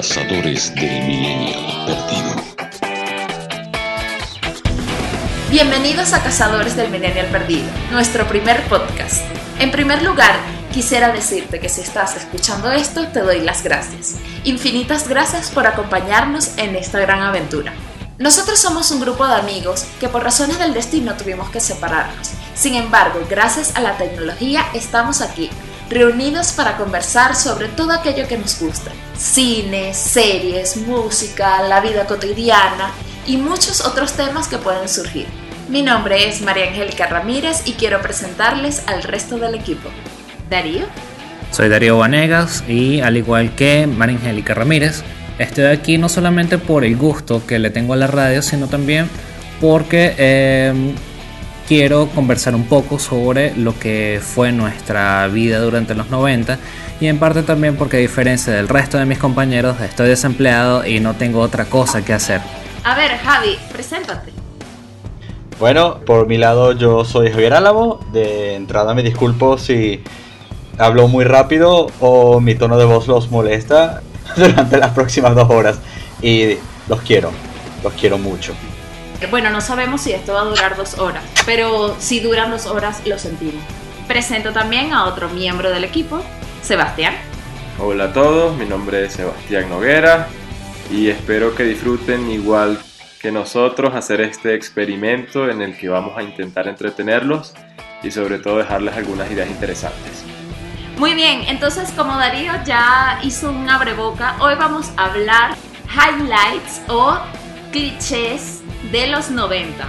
Cazadores del Milenio Perdido. Bienvenidos a Cazadores del Millennial Perdido, nuestro primer podcast. En primer lugar, quisiera decirte que si estás escuchando esto, te doy las gracias. Infinitas gracias por acompañarnos en esta gran aventura. Nosotros somos un grupo de amigos que por razones del destino tuvimos que separarnos. Sin embargo, gracias a la tecnología estamos aquí, reunidos para conversar sobre todo aquello que nos gusta. Cine, series, música, la vida cotidiana y muchos otros temas que pueden surgir. Mi nombre es María Angélica Ramírez y quiero presentarles al resto del equipo. Darío. Soy Darío Vanegas y al igual que María Angélica Ramírez, estoy aquí no solamente por el gusto que le tengo a la radio, sino también porque eh, quiero conversar un poco sobre lo que fue nuestra vida durante los 90 y en parte también porque a diferencia del resto de mis compañeros estoy desempleado y no tengo otra cosa que hacer. A ver, Javi, preséntate. Bueno, por mi lado yo soy Javier Álamo. De entrada me disculpo si hablo muy rápido o mi tono de voz los molesta durante las próximas dos horas. Y los quiero, los quiero mucho. Bueno, no sabemos si esto va a durar dos horas, pero si duran dos horas lo sentimos. Presento también a otro miembro del equipo, Sebastián. Hola a todos, mi nombre es Sebastián Noguera y espero que disfruten igual que nosotros hacer este experimento en el que vamos a intentar entretenerlos y sobre todo dejarles algunas ideas interesantes. Muy bien, entonces como Darío ya hizo un abreboca, hoy vamos a hablar highlights o clichés de los 90.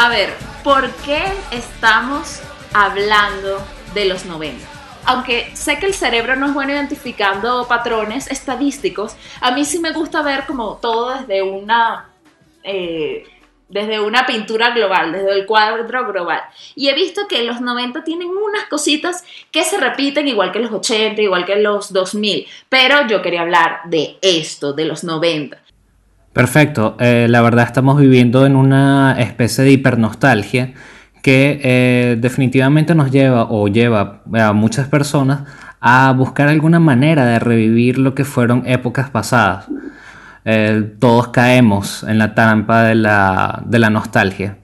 A ver, ¿por qué estamos hablando de los 90? Aunque sé que el cerebro no es bueno identificando patrones estadísticos, a mí sí me gusta ver como todo desde una, eh, desde una pintura global, desde el cuadro global. Y he visto que los 90 tienen unas cositas que se repiten igual que los 80, igual que los 2000, pero yo quería hablar de esto, de los 90. Perfecto, eh, la verdad estamos viviendo en una especie de hipernostalgia que eh, definitivamente nos lleva o lleva a muchas personas a buscar alguna manera de revivir lo que fueron épocas pasadas. Eh, todos caemos en la trampa de la, de la nostalgia.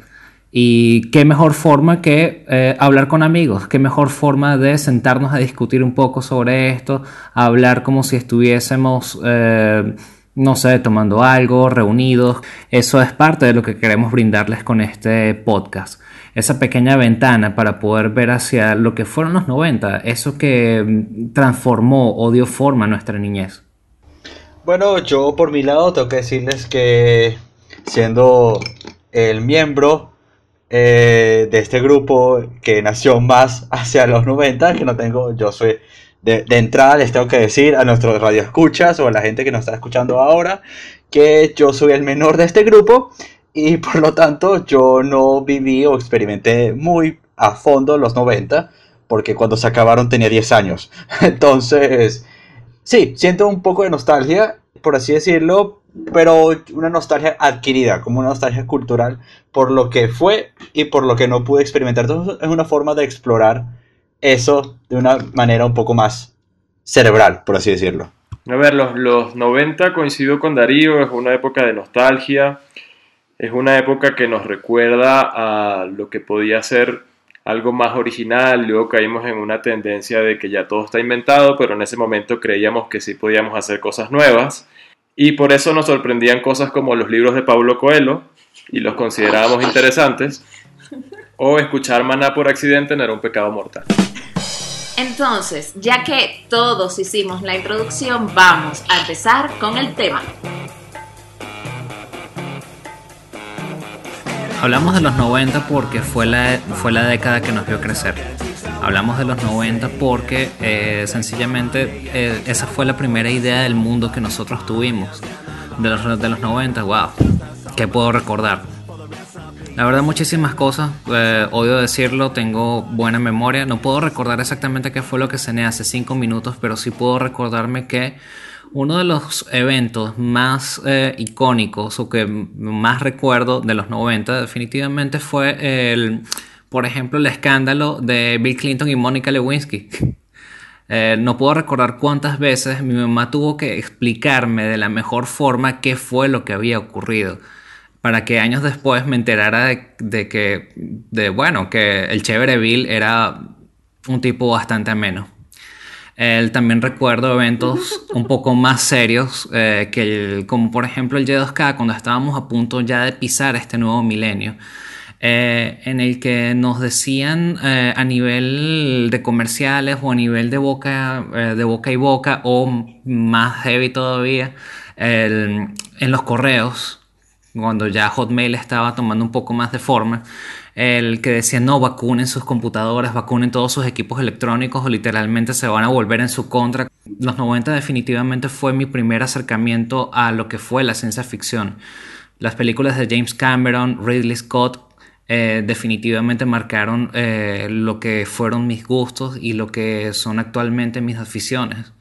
Y qué mejor forma que hablar con amigos, qué mejor forma de sentarnos a discutir un poco sobre esto, hablar como si estuviésemos no sé, tomando algo, reunidos. Eso es parte de lo que queremos brindarles con este podcast. Esa pequeña ventana para poder ver hacia lo que fueron los 90, eso que mm, transformó o dio forma a nuestra niñez. Bueno, yo por mi lado tengo que decirles que siendo el miembro eh, de este grupo que nació más hacia los 90, que no tengo, yo soy de, entrada les tengo que decir a nuestros radioescuchas o a la gente que nos está escuchando ahora que yo soy el menor de este grupo y por lo tanto yo no viví o experimenté muy a fondo los 90 porque cuando se acabaron tenía 10 años. Entonces, sí, siento un poco de nostalgia, por así decirlo, pero una nostalgia adquirida, como una nostalgia cultural por lo que fue y por lo que no pude experimentar. Entonces es una forma de explorar eso de una manera un poco más cerebral, por así decirlo. A ver, los, los 90 coincido con Darío, es una época de nostalgia, es una época que nos recuerda a lo que podía ser algo más original, luego caímos en una tendencia de que ya todo está inventado, pero en ese momento creíamos que sí podíamos hacer cosas nuevas y por eso nos sorprendían cosas como los libros de Pablo Coelho y los considerábamos interesantes o escuchar maná por accidente no era un pecado mortal. Entonces, ya que todos hicimos la introducción, vamos a empezar con el tema. Hablamos de los 90 porque fue la, fue la década que nos vio crecer. Hablamos de los 90 porque eh, sencillamente eh, esa fue la primera idea del mundo que nosotros tuvimos. De los, de los 90, wow. ¿Qué puedo recordar? La verdad, muchísimas cosas. Eh, odio decirlo, tengo buena memoria. No puedo recordar exactamente qué fue lo que cené hace cinco minutos, pero sí puedo recordarme que uno de los eventos más eh, icónicos o que más recuerdo de los 90 definitivamente fue el, por ejemplo, el escándalo de Bill Clinton y Mónica Lewinsky. Eh, no puedo recordar cuántas veces mi mamá tuvo que explicarme de la mejor forma qué fue lo que había ocurrido para que años después me enterara de, que, de, bueno, que el chévere Bill era un tipo bastante ameno. Él también recuerdo eventos un poco más serios, eh, que como por ejemplo el Y2K, cuando estábamos a punto ya de pisar este nuevo milenio. Eh, en el que nos decían eh, a nivel de comerciales o a nivel de boca, eh, de boca y boca o más heavy todavía en los correos, cuando ya Hotmail estaba tomando un poco más de forma, el que decía no vacunen sus computadoras, vacunen todos sus equipos electrónicos o literalmente se van a volver en su contra. Los 90 definitivamente fue mi primer acercamiento a lo que fue la ciencia ficción. Las películas de James Cameron, Ridley Scott eh, definitivamente marcaron eh, lo que fueron mis gustos y lo que son actualmente mis aficiones.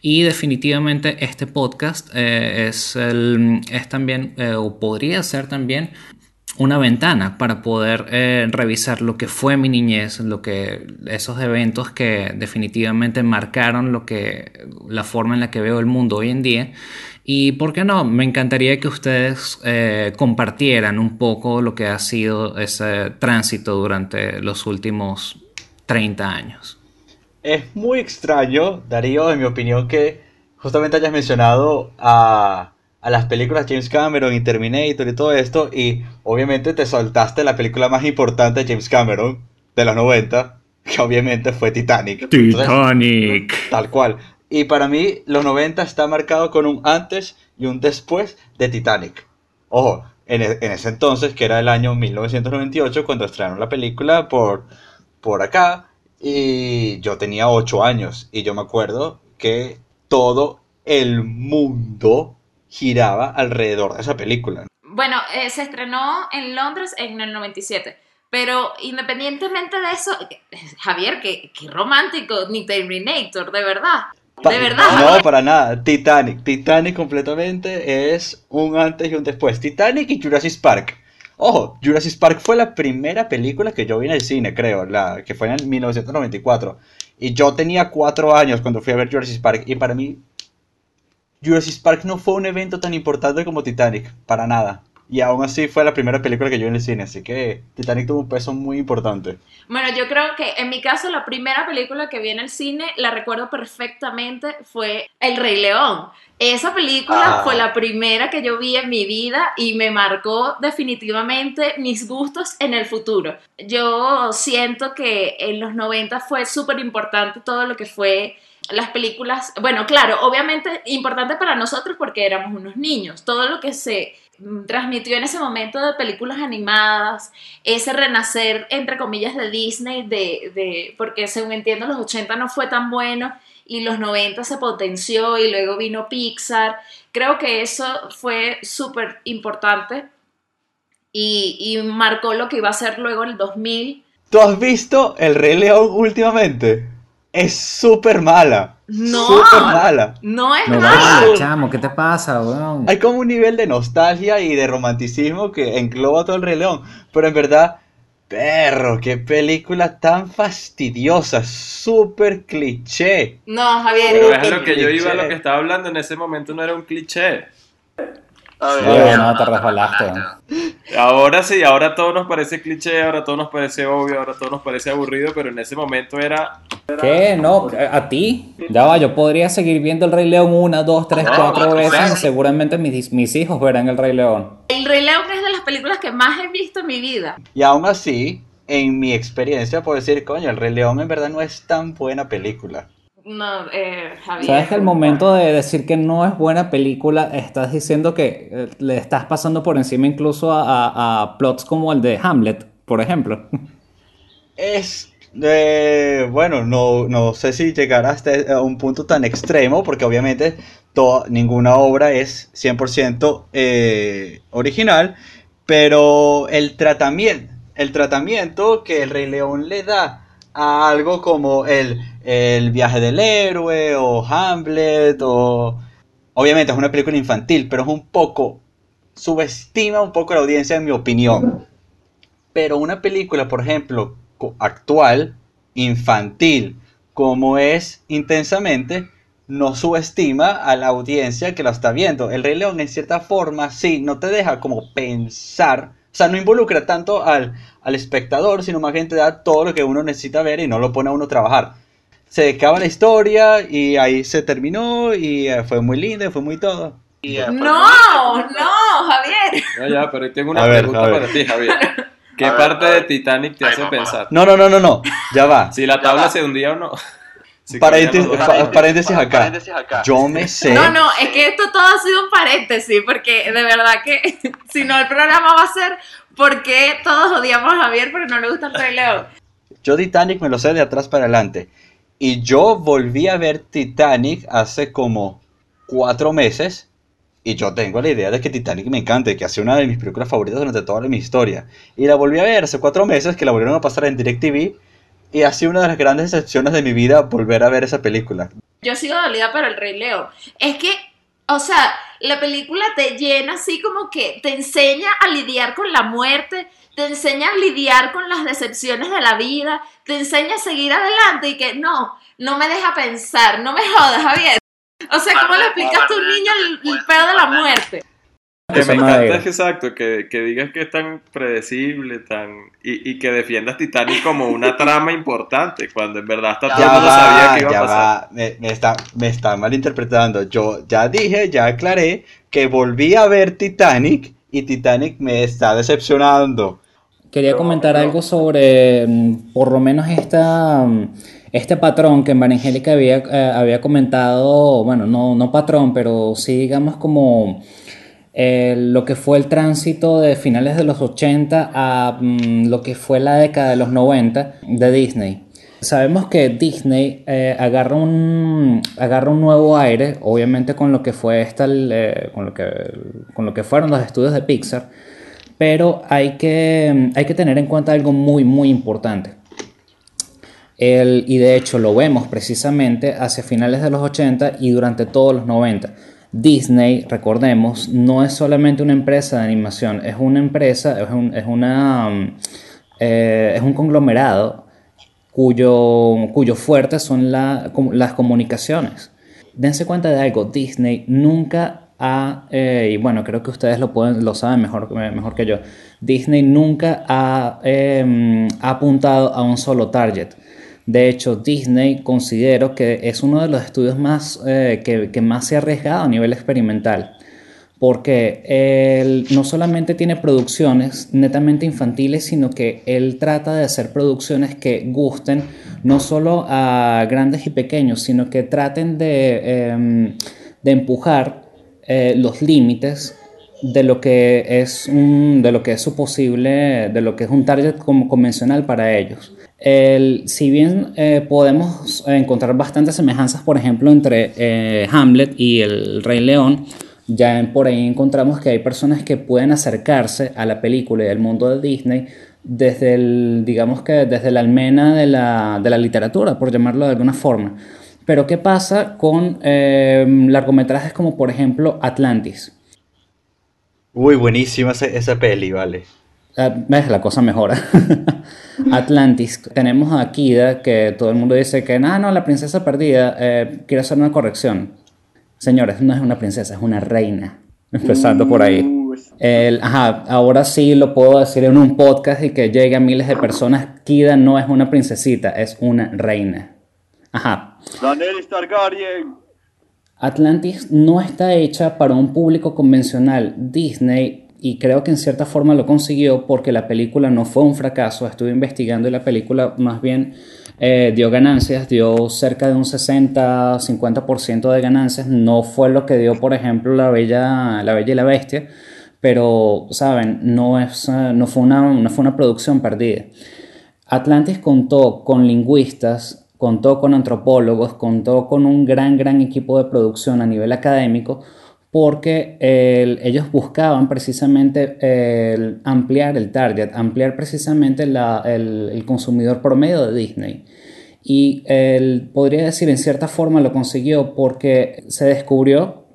Y definitivamente este podcast eh, es, es, también, o podría ser también, una ventana para poder revisar lo que fue mi niñez, lo que, esos eventos que definitivamente marcaron lo que, la forma en la que veo el mundo hoy en día y por qué no, me encantaría que ustedes eh, compartieran un poco lo que ha sido ese tránsito durante los últimos 30 años. Es muy extraño, Darío, en mi opinión, que justamente hayas mencionado a, a las películas James Cameron y Terminator y todo esto, y obviamente te soltaste la película más importante de James Cameron de los 90, que obviamente fue Titanic. Titanic. tal cual. Y para mí, los 90 está marcado con un antes y un después de Titanic. Ojo, en, e, ese entonces, que era el año 1998, cuando estrenaron la película por, por acá, y yo tenía 8 años, y yo me acuerdo que todo el mundo giraba alrededor de esa película. Bueno, eh, se estrenó en Londres en el 97. Pero independientemente de eso, Javier, qué, qué romántico, ni Terminator, de verdad. ¿De verdad? No, para nada. Titanic. Titanic completamente es un antes y un después. Titanic y Jurassic Park. Ojo, Jurassic Park fue la primera película que yo vi en el cine, creo, la que fue en 1994. Y yo tenía cuatro años cuando fui a ver Jurassic Park. Y para mí, Jurassic Park no fue un evento tan importante como Titanic, para nada. Y aún así fue la primera película que yo en el cine, así que Titanic tuvo un peso muy importante. Bueno, yo creo que en mi caso la primera película que vi en el cine, la recuerdo perfectamente, fue El Rey León. Esa película ah. fue la primera que yo vi en mi vida y me marcó definitivamente mis gustos en el futuro. Yo siento que en los 90 fue súper importante todo lo que fue las películas, bueno, claro, obviamente importante para nosotros porque éramos unos niños, todo lo que se transmitió en ese momento de películas animadas, ese renacer, entre comillas, de Disney, de, de, porque según entiendo los 80 no fue tan bueno y los 90 se potenció y luego vino Pixar. Creo que eso fue súper importante y, y, marcó lo que iba a ser luego el 2000. ¿Tú has visto El Rey León últimamente? Es súper mala. No, mala. no es mala. chamo, ¿qué te pasa, weón? Hay como un nivel de nostalgia y de romanticismo que engloba todo el Rey León. Pero en verdad, perro, qué película tan fastidiosa, súper cliché. No, Javier. Pero es lo que yo iba a lo que estaba hablando en ese momento, no era un cliché. No, te resbalaste. Ahora sí, ahora todo nos parece cliché, ahora todo nos parece obvio, ahora todo nos parece aburrido, pero en ese momento era... ¿Qué? No, a ti. Ya va, yo podría seguir viendo el Rey León una, dos, tres, cuatro veces. Seguramente mis, mis hijos verán el Rey León. El Rey León es de las películas que más he visto en mi vida. Y aún así, en mi experiencia puedo decir, coño, el Rey León en verdad no es tan buena película. No, eh, Javier. Sabes que al momento de decir que no es buena película, estás diciendo que eh, le estás pasando por encima incluso a, plots como el de Hamlet, por ejemplo. Es. Eh, bueno, no, no sé si llegar hasta a un punto tan extremo, porque obviamente toda, ninguna obra es 100% original. Pero el tratamiento, el tratamiento que el Rey León le da a algo como el, el viaje del héroe o Hamlet o... Obviamente es una película infantil, pero es un poco... subestima un poco la audiencia en mi opinión. Pero una película, por ejemplo, actual, infantil, como es intensamente, no subestima a la audiencia que lo está viendo. El Rey León, en cierta forma, sí, no te deja como pensar, o sea, no involucra tanto al, al espectador, sino más bien te da todo lo que uno necesita ver y no lo pone a uno a trabajar. Se acaba la historia y ahí se terminó y eh, fue muy linda, y fue muy todo. No, no, Javier. Ya, ya, pero tengo una ver, pregunta ver. para ti, Javier. ¿Qué A ver, parte a de ver. Titanic te Ay, hace mamá. pensar? No, no, no, no, no, ya va. Si la tabla se hundía o no. Si Paréntesis- caían los dos pa- juntos. paréntesis acá. Paréntesis acá. Yo me sé. No, no, es que esto todo ha sido un paréntesis, porque de verdad que si no el programa va a ser porque todos odiamos a Javier porque no le gusta el Rey León. Yo Titanic me lo sé de atrás para adelante. Y yo volví a ver Titanic hace como cuatro meses. Y yo tengo la idea de que Titanic me encanta, que ha sido una de mis películas favoritas durante toda mi historia. Y la volví a ver hace cuatro meses, que la volvieron a pasar en DirecTV. Y ha sido una de las grandes decepciones de mi vida volver a ver esa película. Yo sigo dolida por el Rey León. Es que, o sea, la película te llena así como que te enseña a lidiar con la muerte, te enseña a lidiar con las decepciones de la vida, te enseña a seguir adelante y que no, no me deja pensar, no me jodas, Javier. O sea, ¿cómo le explicas a un niño el, el peor de la muerte? Que me encanta es exacto, que, que digas que es tan predecible, tan y, y que defiendas Titanic como una trama importante, cuando en verdad hasta todo mundo sabía que iba ya a pasar. va, me, me está, me está malinterpretando. Yo ya dije, ya aclaré que volví a ver Titanic y Titanic me está decepcionando. Quería No, comentar no. algo sobre mm, por lo menos esta, mm, este patrón que María había, eh, había comentado, bueno, no, no patrón, pero sí digamos como eh, lo que fue el tránsito de finales de los 80 a mm, lo que fue la década de los 90 de Disney. Sabemos que Disney eh, agarra, un, agarra un nuevo aire, obviamente con lo que fue esta, eh, con, lo que, con lo que fueron los estudios de Pixar, pero hay que, hay que tener en cuenta algo muy, muy importante. El- y de hecho lo vemos precisamente hacia finales de los 80 y durante todos los 90. Disney, recordemos, no es solamente una empresa de animación, es una empresa, es un, es una, um, eh, es un conglomerado cuyo, fuerte son las comunicaciones. Dense cuenta de algo, Disney nunca ha, eh, y bueno, creo que ustedes lo, pueden, lo saben mejor, mejor que yo, Disney nunca ha, eh, ha apuntado a un solo target. De hecho, Disney considero que es uno de los estudios más, eh, que, más se ha arriesgado a nivel experimental porque él no solamente tiene producciones netamente infantiles, sino que él trata de hacer producciones que gusten no solo a grandes y pequeños, sino que traten de, em, de empujar eh, los límites de lo que es un, de lo que es su posible, de lo que es un target como convencional para ellos. Si bien eh, podemos encontrar bastantes semejanzas, por ejemplo, entre eh, Hamlet y el Rey León, ya en- por ahí encontramos que hay personas que pueden acercarse a la película y al mundo de Disney desde el, digamos que desde la almena de la, de la literatura, por llamarlo de alguna forma. Pero ¿qué pasa con eh, largometrajes como por ejemplo Atlantis? Uy, buenísima esa peli, vale. Ah, ¿Ves? La cosa mejora. Atlantis. Tenemos a Kida, que todo el mundo dice que, no, no, la princesa perdida. Eh, quiero hacer una corrección. Señores, no es una princesa, es una reina. Empezando por ahí. Uh, El- ajá, ahora sí lo puedo decir en un podcast y que llegue a miles de personas. Kida no es una princesita, es una reina. Ajá. Daenerys Targaryen. Atlantis no está hecha para un público convencional. Disney, y creo que en cierta forma lo consiguió porque la película no fue un fracaso. Estuve investigando y la película más bien eh, dio ganancias, dio cerca de un 60-50% de ganancias. No fue lo que dio, por ejemplo, La Bella, la Bella y la Bestia, pero, ¿saben? No, es, eh, no, fue una, no fue una producción perdida. Atlantis contó con lingüistas, contó con antropólogos, contó con un gran, gran equipo de producción a nivel académico, porque el- ellos buscaban precisamente ampliar el target, ampliar precisamente el, consumidor promedio de Disney. Y él podría decir en cierta forma lo consiguió porque se descubrió,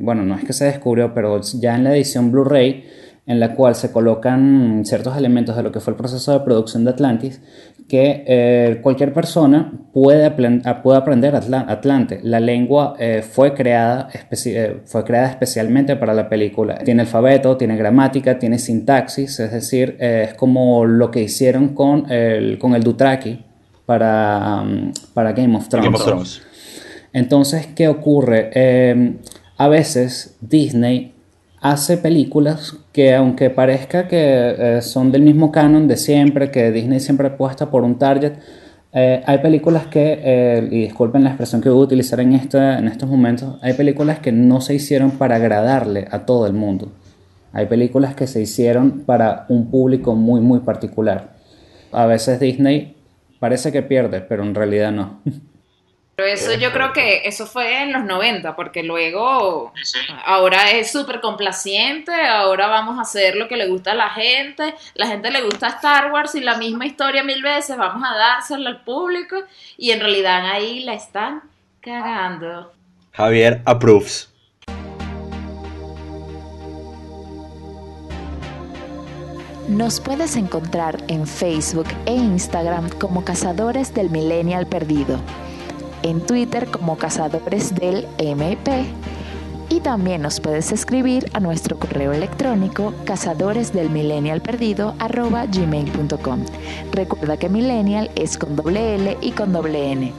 bueno, no es que se descubrió, pero ya en la edición Blu-ray, en la cual se colocan ciertos elementos de lo que fue el proceso de producción de Atlantis, que eh, cualquier persona puede, aplen- a- puede aprender Atla- Atlante. La lengua eh, fue, creada eh, fue creada especialmente para la película. Tiene alfabeto, tiene gramática, tiene sintaxis, es decir, es como lo que hicieron con el, con el Dothraki para, um, para Game of Thrones. Game of Thrones. Entonces, ¿qué ocurre? A veces Disney hace películas que aunque parezca que eh, son del mismo canon de siempre, que Disney siempre apuesta por un target, eh, hay películas que, eh, y disculpen la expresión que voy a utilizar en, esta- en estos momentos, hay películas que no se hicieron para agradarle a todo el mundo. Hay películas que se hicieron para un público muy, muy particular. A veces Disney parece que pierde, pero en realidad no. Pero eso yo creo que eso fue en los 90, porque luego ahora es súper complaciente, ahora vamos a hacer lo que le gusta a la gente, la gente le gusta Star Wars y la misma historia mil veces, vamos a dársela al público y en realidad ahí la están cagando. Javier approves. Nos puedes encontrar en Facebook e Instagram como Cazadores del Millennial Perdido, en Twitter como Cazadores del MP y también nos puedes escribir a nuestro correo electrónico cazadoresdelmillennialperdido@gmail.com. Recuerda que millennial es con doble L y con doble N.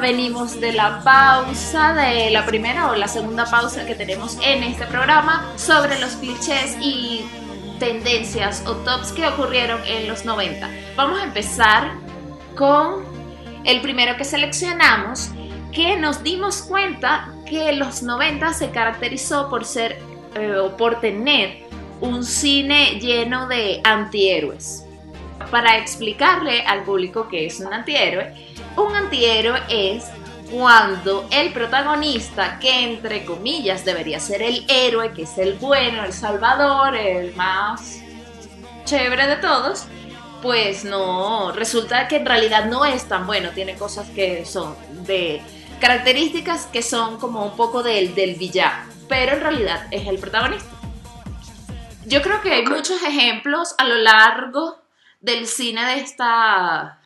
venimos de la pausa, de la primera o la segunda pausa que tenemos en este programa sobre los clichés y tendencias o tops que ocurrieron en los 90. Vamos a empezar con el primero que seleccionamos, que nos dimos cuenta que los 90 se caracterizó por ser eh, o por tener un cine lleno de antihéroes. Para explicarle al público que es un antihéroe, un antihéroe es cuando el protagonista, que entre comillas debería ser el héroe, que es el bueno, el salvador, el más chévere de todos, pues no, resulta que en realidad no es tan bueno, tiene cosas que son de características que son como un poco del, del villano, pero en realidad es el protagonista. Yo creo que hay muchos ejemplos a lo largo del cine de esta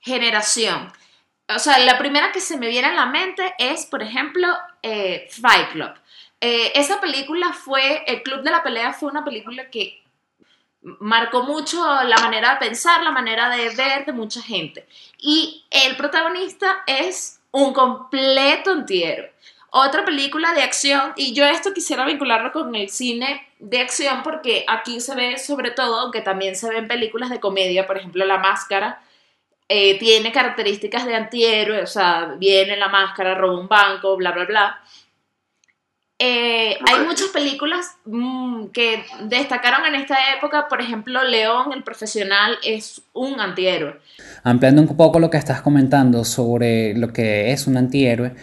generación. O sea, la primera que se me viene a la mente es, por ejemplo, eh, Fight Club. Eh, esa película fue, El Club de la Pelea fue una película que marcó mucho la manera de pensar, la manera de ver de mucha gente. Y el protagonista es un completo antihéroe. Otra película de acción, y yo esto quisiera vincularlo con el cine de acción porque aquí se ve sobre todo, aunque también se ven películas de comedia, por ejemplo La Máscara, eh, tiene características de antihéroe, o sea, viene la máscara, roba un banco, bla, bla, bla. Eh, hay muchas películas mm, que destacaron en esta época, por ejemplo, León, el profesional, es un antihéroe. Ampliando un poco lo que estás comentando sobre lo que es un antihéroe,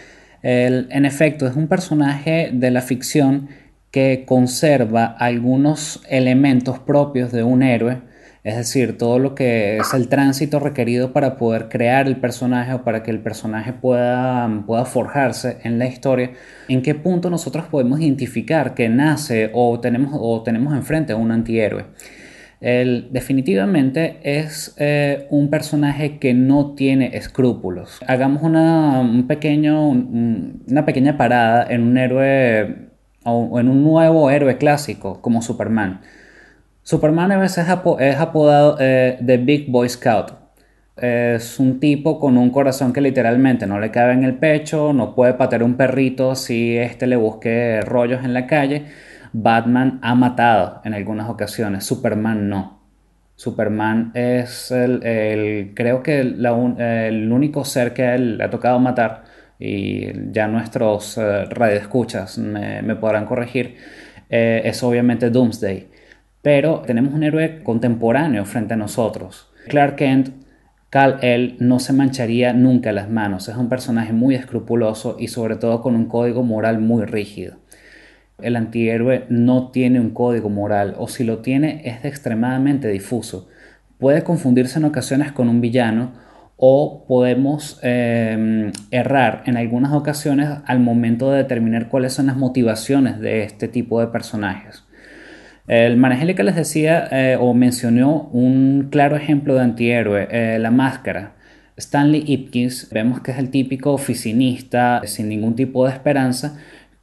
el- en efecto es un personaje de la ficción que conserva algunos elementos propios de un héroe, es decir, todo lo que es el tránsito requerido para poder crear el personaje o para que el personaje pueda, pueda forjarse en la historia, en qué punto nosotros podemos identificar que nace o tenemos, o tenemos enfrente a un antihéroe. Él definitivamente es eh, un personaje que no tiene escrúpulos. Hagamos una, un pequeño, un- una pequeña parada en un héroe o en un nuevo héroe clásico como Superman. Superman a veces es, apo- es apodado eh, The Big Boy Scout. Es un tipo con un corazón que literalmente no le cabe en el pecho, no puede patear un perrito si éste le busque rollos en la calle. Batman ha matado en algunas ocasiones, Superman no. Superman es el, creo que el único ser que él ha tocado matar, y ya nuestros eh, radioescuchas me, me podrán corregir, eh, es obviamente Doomsday. Pero tenemos un héroe contemporáneo frente a nosotros. Clark Kent, Kal-El no se mancharía nunca las manos, es un personaje muy escrupuloso y sobre todo con un código moral muy rígido. El antihéroe no tiene un código moral o si lo tiene es extremadamente difuso. Puede confundirse en ocasiones con un villano o podemos eh, errar en algunas ocasiones al momento de determinar cuáles son las motivaciones de este tipo de personajes. El que les decía eh, o mencionó un claro ejemplo de antihéroe, eh, la máscara. Stanley Ipkiss, vemos que es el típico oficinista sin ningún tipo de esperanza,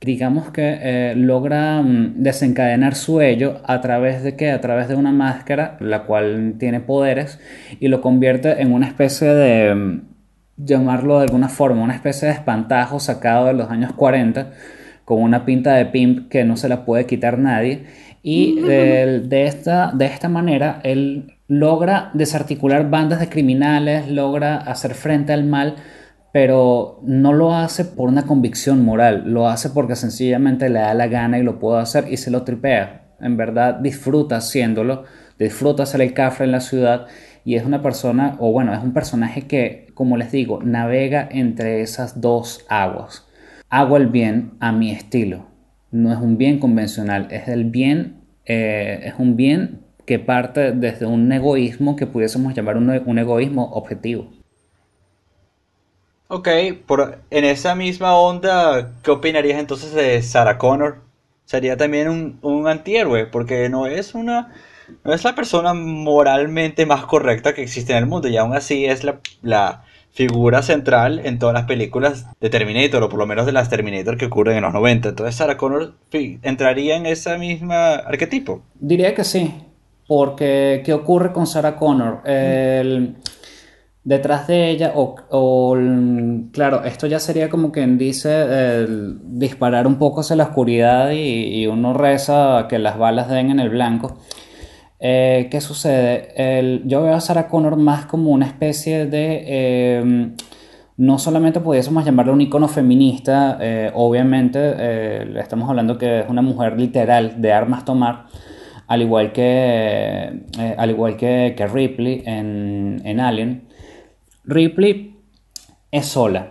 digamos que eh, logra mm, desencadenar su ello a través de que a través de una máscara la cual tiene poderes y lo convierte en una especie de mm, llamarlo de alguna forma una especie de espantajo sacado de los años 40 con una pinta de pimp que no se la puede quitar nadie y de, esta, de esta manera él logra desarticular bandas de criminales, logra hacer frente al mal, pero no lo hace por una convicción moral, lo hace porque sencillamente le da la gana y lo puede hacer y se lo tripea. En verdad disfruta haciéndolo, disfruta hacer el cafre en la ciudad y es una persona, o bueno, es un personaje que, como les digo, navega entre esas dos aguas. Hago el bien a mi estilo. No es un bien convencional, es el bien, eh, es un bien que parte desde un egoísmo que pudiésemos llamar un, un egoísmo objetivo. Ok, por, en esa misma onda, ¿qué opinarías entonces de Sarah Connor? Sería también un, un antihéroe, porque no es una, no es la persona moralmente más correcta que existe en el mundo, y aún así es la, la figura central en todas las películas de Terminator, o por lo menos de las Terminator que ocurren en los 90. Entonces Sarah Connor entraría en ese mismo arquetipo. Diría que sí, porque ¿qué ocurre con Sarah Connor? Detrás de ella, o, claro, esto ya sería como quien dice disparar un poco hacia la oscuridad y, y uno reza que las balas den en el blanco. Eh, ¿qué sucede? El- yo veo a Sarah Connor más como una especie de... eh, no solamente pudiésemos llamarla un icono feminista, eh, obviamente eh, estamos hablando que es una mujer literal de armas tomar, al igual que, al igual que, que Ripley en, en Alien. Ripley es sola.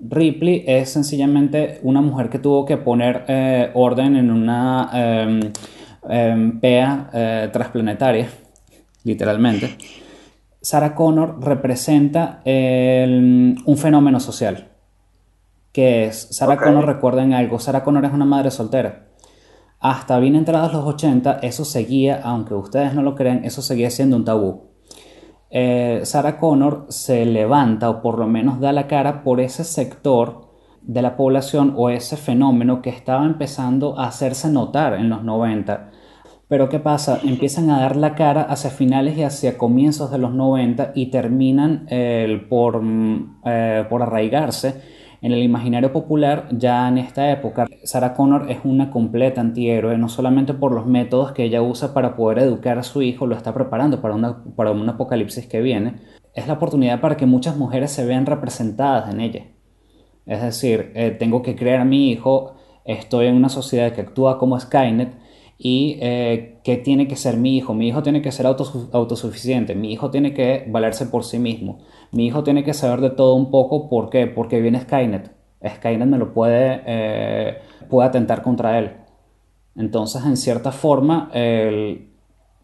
Ripley es sencillamente una mujer que tuvo que poner orden en una em, em, pea eh, transplanetaria, literalmente. Sarah Connor representa el- un fenómeno social, que es, Sarah. Connor, recuerden algo, Sarah Connor es una madre soltera. Hasta bien entrados los 80, eso seguía, aunque ustedes no lo crean, eso seguía siendo un tabú. Eh, Sarah Connor se levanta o por lo menos da la cara por ese sector de la población o ese fenómeno que estaba empezando a hacerse notar en los 90. Pero ¿qué pasa? Empiezan a dar la cara hacia finales y hacia comienzos de los 90 y terminan eh, por, mm, eh, por arraigarse en el imaginario popular ya en esta época. Sarah Connor es una completa antihéroe, no solamente por los métodos que ella usa para poder educar a su hijo, lo está preparando para, una, para un apocalipsis que viene. Es la oportunidad para que muchas mujeres se vean representadas en ella. Es decir, eh, tengo que crear a mi hijo, estoy en una sociedad que actúa como Skynet y eh, ¿qué tiene que ser mi hijo? Mi hijo tiene que ser autosu- autosuficiente, mi hijo tiene que valerse por sí mismo, mi hijo tiene que saber de todo un poco, ¿por qué? Porque viene Skynet. Skynet me lo puede, eh, puede atentar contra él. Entonces, en cierta forma,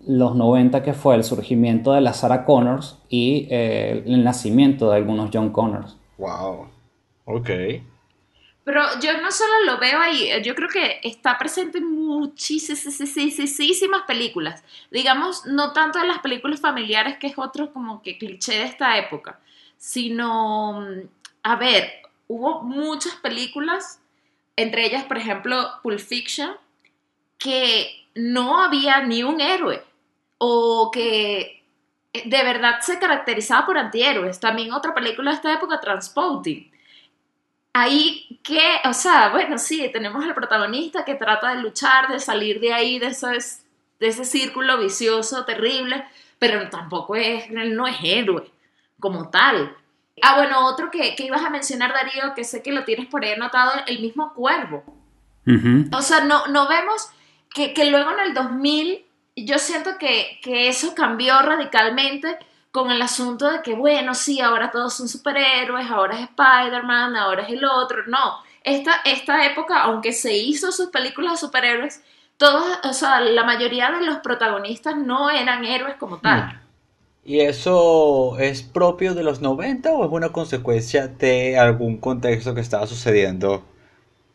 los 90 que fue el surgimiento de las Sarah Connors y eh, el nacimiento de algunos John Connors. Wow. Ok. Pero yo no solo lo veo ahí, eh, yo creo que está presente en muchísimas películas. Digamos, no tanto en las películas familiares, que es otro como que cliché de esta época, sino, mm, a ver, hubo muchas películas, entre ellas, por ejemplo, Pulp Fiction, que no había ni un héroe o que eh, de verdad se caracterizaba por antihéroes. También otra película de esta época, Transporting ahí que, o sea, bueno, sí, tenemos al protagonista que trata de luchar, de salir de ahí, de ese, de ese círculo vicioso terrible, pero tampoco es, él no es héroe como tal. Ah, bueno, otro que, que ibas a mencionar, Darío, que sé que lo tienes por ahí anotado, el mismo cuervo. O sea, no, no vemos que, que luego en el 2000 yo siento que, que eso cambió radicalmente con el asunto de que, bueno, sí, ahora todos son superhéroes, ahora es Spider-Man, ahora es el otro. No, esta, esta época, aunque se hizo sus películas de superhéroes, todos, o sea, la mayoría de los protagonistas no eran héroes como tal. ¿Y eso es propio de los 90 o es una consecuencia de algún contexto que estaba sucediendo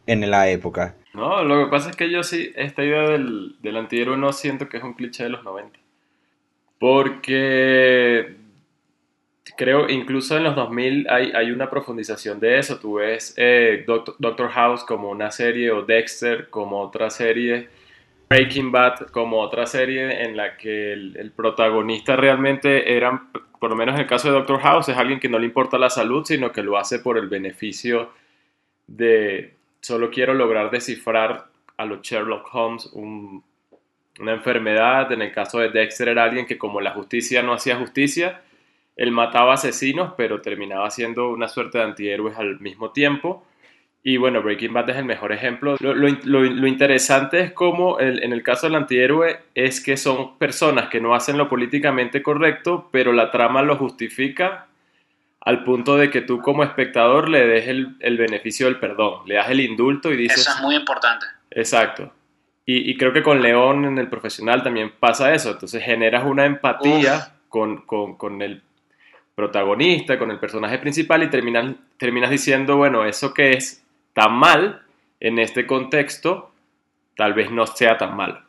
en la época? No, lo que pasa es que yo sí, esta idea del, del antihéroe no siento que es un cliché de los 90. Porque creo, incluso en los 2000 hay, hay una profundización de eso. Tú ves eh, Doctor, House como una serie o Dexter como otra serie, Breaking Bad como otra serie en la que el, protagonista realmente eran, por lo menos en el caso de Doctor House, es alguien que no le importa la salud, sino que lo hace por el beneficio de solo quiero lograr descifrar a los Sherlock Holmes un- una enfermedad. En el caso de Dexter era alguien que como la justicia no hacía justicia, él mataba asesinos, pero terminaba siendo una suerte de antihéroes al mismo tiempo. Y bueno, Breaking Bad es el mejor ejemplo. Lo, lo- lo- lo interesante es cómo el- en el caso del antihéroe es que son personas que no hacen lo políticamente correcto, pero la trama lo justifica al punto de que tú como espectador le des el, el beneficio del perdón, le das el indulto y dices... Eso es muy importante. Exacto. Y, y creo que con León en el profesional también pasa eso. Entonces generas una empatía con, con- con el protagonista, con el personaje principal y terminas, terminas diciendo, bueno, eso que es tan mal en este contexto, tal vez no sea tan malo.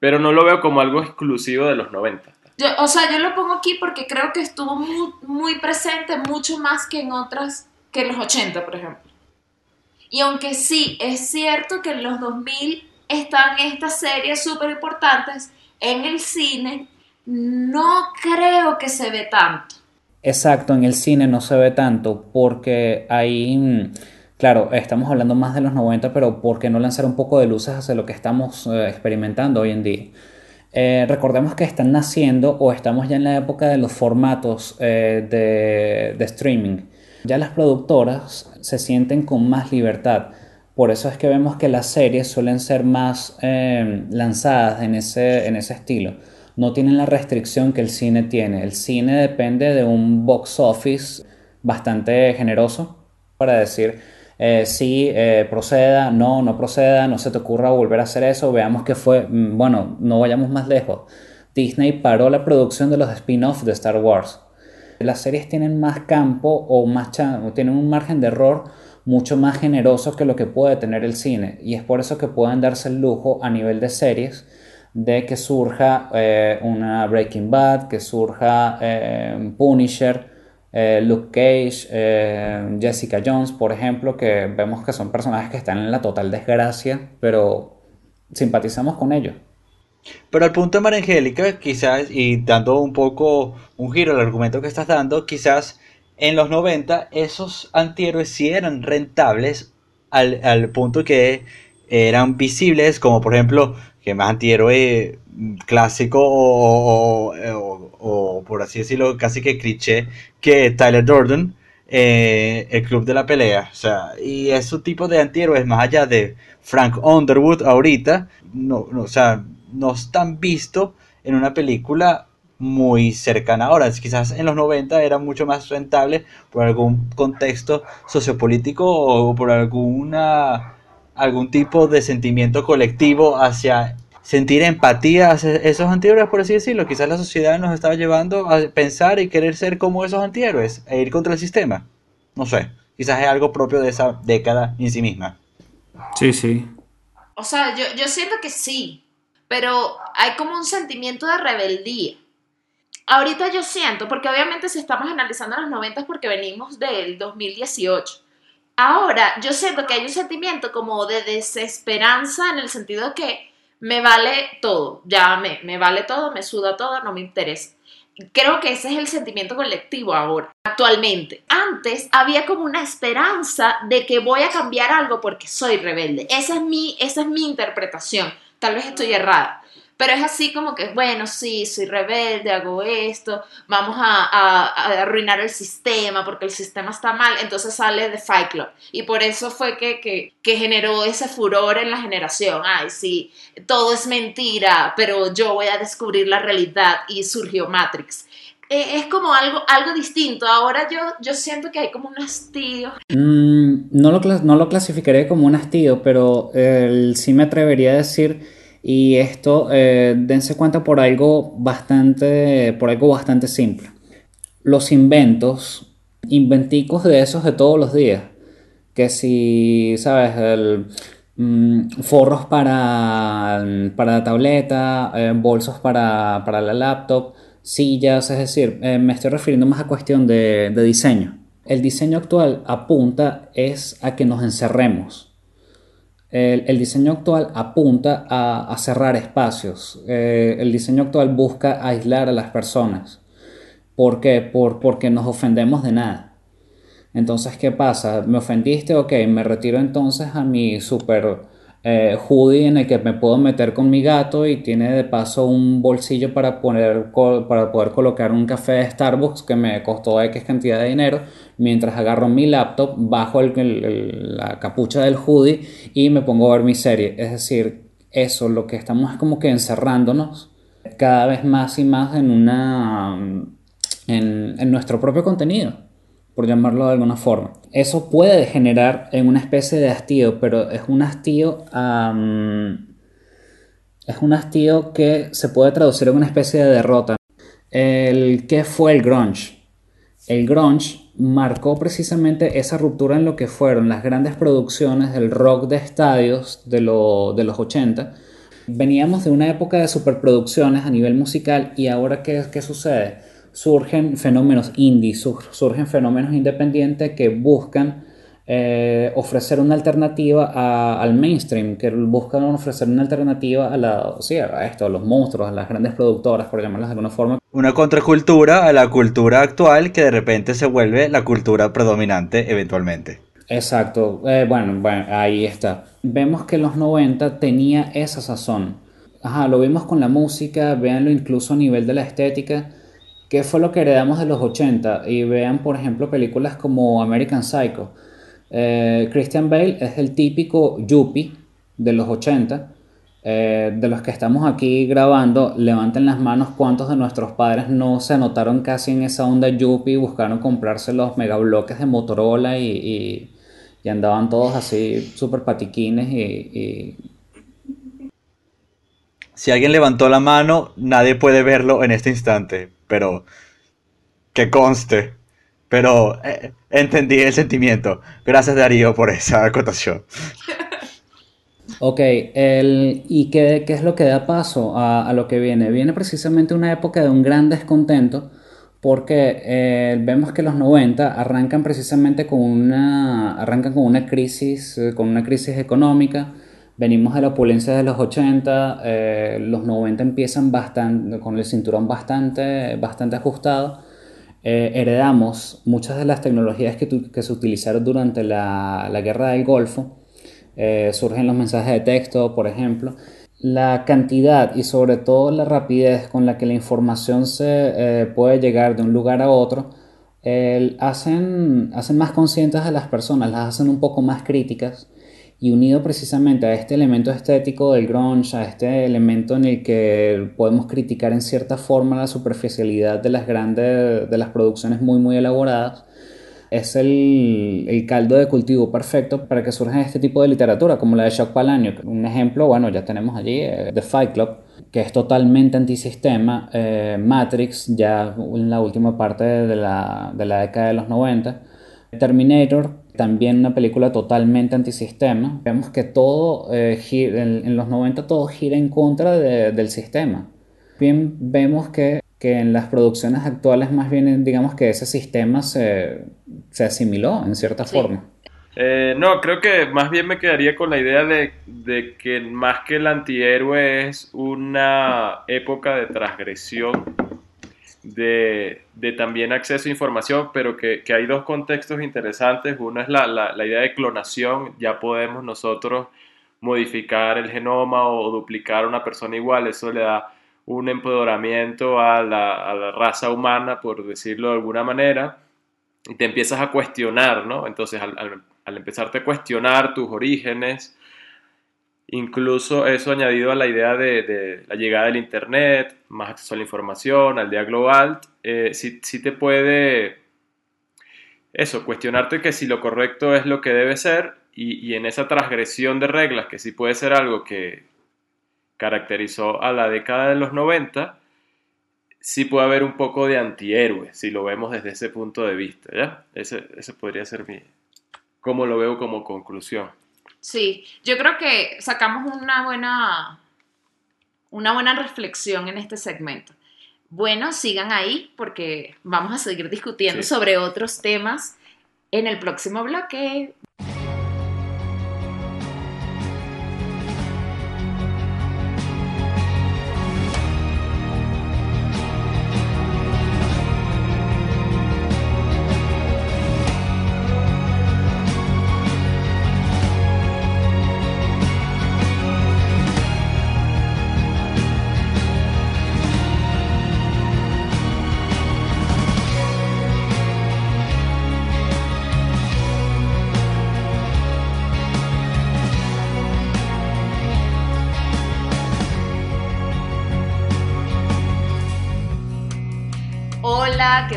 Pero no lo veo como algo exclusivo de los 90. Yo, o sea, yo lo pongo aquí porque creo que estuvo muy, muy presente, mucho más que en otras, que en los 80, por ejemplo. Y aunque sí, es cierto que en los 2000 están estas series súper importantes en el cine, no creo que se ve tanto. Exacto, en el cine no se ve tanto porque ahí, mm, claro, estamos hablando más de los 90, pero ¿por qué no lanzar un poco de luces hacia lo que estamos eh, experimentando hoy en día? Eh, recordemos que están naciendo o estamos ya en la época de los formatos eh, de, de streaming. Ya las productoras se sienten con más libertad. Por eso es que vemos que las series suelen ser más eh, lanzadas en ese, en ese estilo. No tienen la restricción que el cine tiene. El cine depende de un box office bastante generoso para decir eh, sí, eh, proceda, no, no proceda, no se te ocurra volver a hacer eso, veamos qué fue. Mm, Bueno, no vayamos más lejos. Disney paró la producción de los spin-offs de Star Wars. Las series tienen más campo o más tienen un margen de error mucho más generoso que lo que puede tener el cine. Y es por eso que pueden darse el lujo a nivel de series de que surja eh, una Breaking Bad, que surja eh, Punisher, eh, Luke Cage, Jessica Jones, por ejemplo, que vemos que son personajes que están en la total desgracia, pero simpatizamos con ellos. Pero al punto de María Angélica, quizás, y dando un poco un giro al argumento que estás dando, quizás en los 90 esos antihéroes sí eran rentables al, al punto que eran visibles, como por ejemplo, que más antihéroe clásico o, o- por así decirlo, casi que cliché, que Tyler Durden, eh, el club de la pelea. O sea, y ese tipo de antihéroes, más allá de Frank Underwood ahorita, no, no, o sea, no están vistos en una película muy cercana ahora. Quizás en los 90 era mucho más rentable por algún contexto sociopolítico o por alguna algún tipo de sentimiento colectivo hacia sentir empatía hacia esos antihéroes, por así decirlo. Quizás la sociedad nos estaba llevando a pensar y querer ser como esos antihéroes e ir contra el sistema. No sé, quizás es algo propio de esa década en sí misma. Sí, sí. O sea, yo, yo siento que sí, pero hay como un sentimiento de rebeldía. Ahorita yo siento, porque obviamente si estamos analizando los 90 porque venimos del 2018. Ahora yo siento que hay un sentimiento como de desesperanza en el sentido que me vale todo, ya me, me vale todo, me suda todo, no me interesa. Creo que ese es el sentimiento colectivo ahora, actualmente. Antes había como una esperanza de que voy a cambiar algo porque soy rebelde. Esa es mi, esa es mi interpretación. Tal vez estoy errada. Pero es así como que, bueno, sí, soy rebelde, hago esto, vamos a, arruinar el sistema porque el sistema está mal. Entonces sale de Fight Club. Y por eso fue que, que, que generó ese furor en la generación. Ay, sí, todo es mentira, pero yo voy a descubrir la realidad. Y surgió Matrix. Eh, es como algo, algo distinto. Ahora yo, yo siento que hay como un hastío. Mm, no, lo, no lo clasificaré como un hastío, pero sí me atrevería a decir, y esto, eh, dense cuenta por algo bastante, por algo bastante simple. Los inventos, inventicos de esos de todos los días, que si, sabes, el, mm, forros para, para la tableta, eh, bolsos para, para la laptop, sillas, es decir, eh, me estoy refiriendo más a cuestión de, de diseño. El diseño actual apunta es a que nos encerremos. El, diseño actual apunta a, a cerrar espacios. Eh, el diseño actual busca aislar a las personas. ¿Por qué? Por, porque nos ofendemos de nada. Entonces, ¿qué pasa? ¿Me ofendiste? Ok, me retiro entonces a mi super eh, en el que me puedo meter con mi gato y tiene de paso un bolsillo para, poner, para poder colocar un café de Starbucks que me costó X cantidad de dinero, mientras agarro mi laptop, bajo el- la capucha del hoodie y me pongo a ver mi serie. Es decir, eso, lo que estamos es como que encerrándonos cada vez más y más en una en nuestro propio contenido, por llamarlo de alguna forma. Eso puede generar en una especie de hastío, pero es un hastío, es un hastío que se puede traducir en una especie de derrota. El, ¿Qué fue el grunge? El grunge marcó precisamente esa ruptura en lo que fueron las grandes producciones del rock de estadios de, de los 80. Veníamos de una época de superproducciones a nivel musical y ahora ¿qué, qué sucede? Surgen fenómenos indie, sur- surgen fenómenos independientes que buscan eh, ofrecer una alternativa a- al mainstream, que buscan ofrecer una alternativa a, la, sí, a esto, a los monstruos, a las grandes productoras, por llamarlas de alguna forma, Una contracultura a la cultura actual que de repente se vuelve la cultura predominante eventualmente. Exacto, Eh, bueno, bueno, ahí está. Vemos que los 90 tenía esa sazón. Ajá, lo vimos con la música, véanlo incluso a nivel de la estética. ¿Qué fue lo que heredamos de los 80? Y vean, por ejemplo, películas como American Psycho. Eh, Christian Bale es el típico yuppie de los 80. Eh, de los que estamos aquí grabando, levanten las manos cuántos de nuestros padres no se anotaron casi en esa onda yuppie y buscaron comprarse los megabloques de Motorola y, andaban todos así súper patiquines Si alguien levantó la mano, nadie puede verlo en este instante, pero que conste. Pero eh, entendí el sentimiento. Gracias Darío por esa acotación. Ok, el, ¿y qué, qué es lo que da paso a, a lo que viene? Viene precisamente una época de un gran descontento porque eh, vemos que los 90 arrancan precisamente con una, arrancan con una crisis, eh, con una crisis económica. Venimos de la opulencia de los 80, eh, los 90 empiezan bastante, con el cinturón bastante, bastante ajustado. Eh, heredamos muchas de las tecnologías que, tu- que se utilizaron durante la, la guerra del Golfo. Eh, surgen los mensajes de texto, por ejemplo. La cantidad y sobre todo la rapidez con la que la información se eh, puede llegar de un lugar a otro hacen, hacen más conscientes a las personas, las hacen un poco más críticas y unido precisamente a este elemento estético del grunge, a este elemento en el que podemos criticar en cierta forma la superficialidad de las grandes, de las producciones muy muy elaboradas, es el, el caldo de cultivo perfecto para que surja este tipo de literatura, como la de Jacques Palahniuk. Un ejemplo, bueno, ya tenemos allí eh, The Fight Club, que es totalmente antisistema, eh, Matrix, ya en la última parte de la, de la década de los 90, Terminator, también una película totalmente antisistema. Vemos que todo, eh, gi- en, en los 90 todo gira en contra de- del sistema. Bien, vemos que, que en las producciones actuales más bien digamos que ese sistema se, se asimiló en cierta Sí. forma. Eh, no, creo que más bien me quedaría con la idea de, de que más que el antihéroe es una época de transgresión, de, de también acceso a información, pero que, que hay dos contextos interesantes. Uno es la, la- la idea de clonación, ya podemos nosotros modificar el genoma o duplicar a una persona igual, eso le da un empoderamiento a la, a la raza humana, por decirlo de alguna manera, y te empiezas a cuestionar, ¿no? Entonces, al, al, al empezarte a cuestionar tus orígenes, incluso eso añadido a la idea de, la llegada del Internet, más acceso a la información, al día global, eh, sí, sí te puede, eso, cuestionarte que si lo correcto es lo que debe ser y, y en esa transgresión de reglas, que sí puede ser algo que caracterizó a la década de los 90, sí puede haber un poco de antihéroe, si lo vemos desde ese punto de vista, ¿ya? Ese, ese podría ser mi... cómo lo veo como conclusión. Sí, yo creo que sacamos una buena, una buena reflexión en este segmento. Bueno, sigan ahí porque vamos a seguir discutiendo Sí. sobre otros temas en el próximo bloque.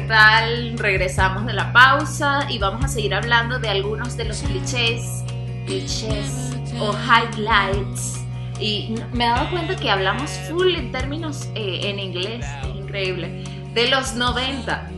Tal? Regresamos de la pausa y vamos a seguir hablando de algunos de los clichés, clichés o highlights. Y me he dado cuenta que hablamos full en términos eh, en inglés, es increíble, de los 90.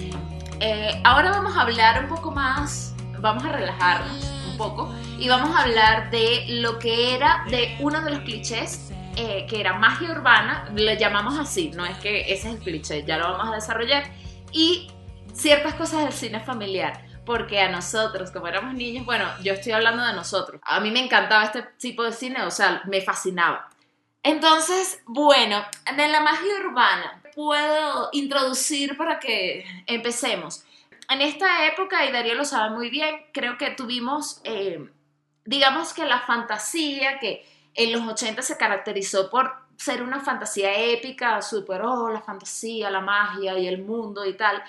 Eh, ahora vamos a hablar un poco más, vamos a relajarnos un poco y vamos a hablar de lo que era de uno de los clichés eh, que era magia urbana, le llamamos así, no es que ese es el cliché, ya lo vamos a desarrollar, y ciertas cosas del cine familiar, porque a nosotros, como éramos niños, bueno, yo estoy hablando de nosotros, a mí me encantaba este tipo de cine, o sea, me fascinaba. Entonces, bueno, de la magia urbana puedo introducir para que empecemos. En esta época, y Darío lo sabe muy bien, creo que tuvimos, eh, digamos que la fantasía que en los 80 se caracterizó por ser una fantasía épica, súper, oh, la fantasía, la magia y el mundo y tal.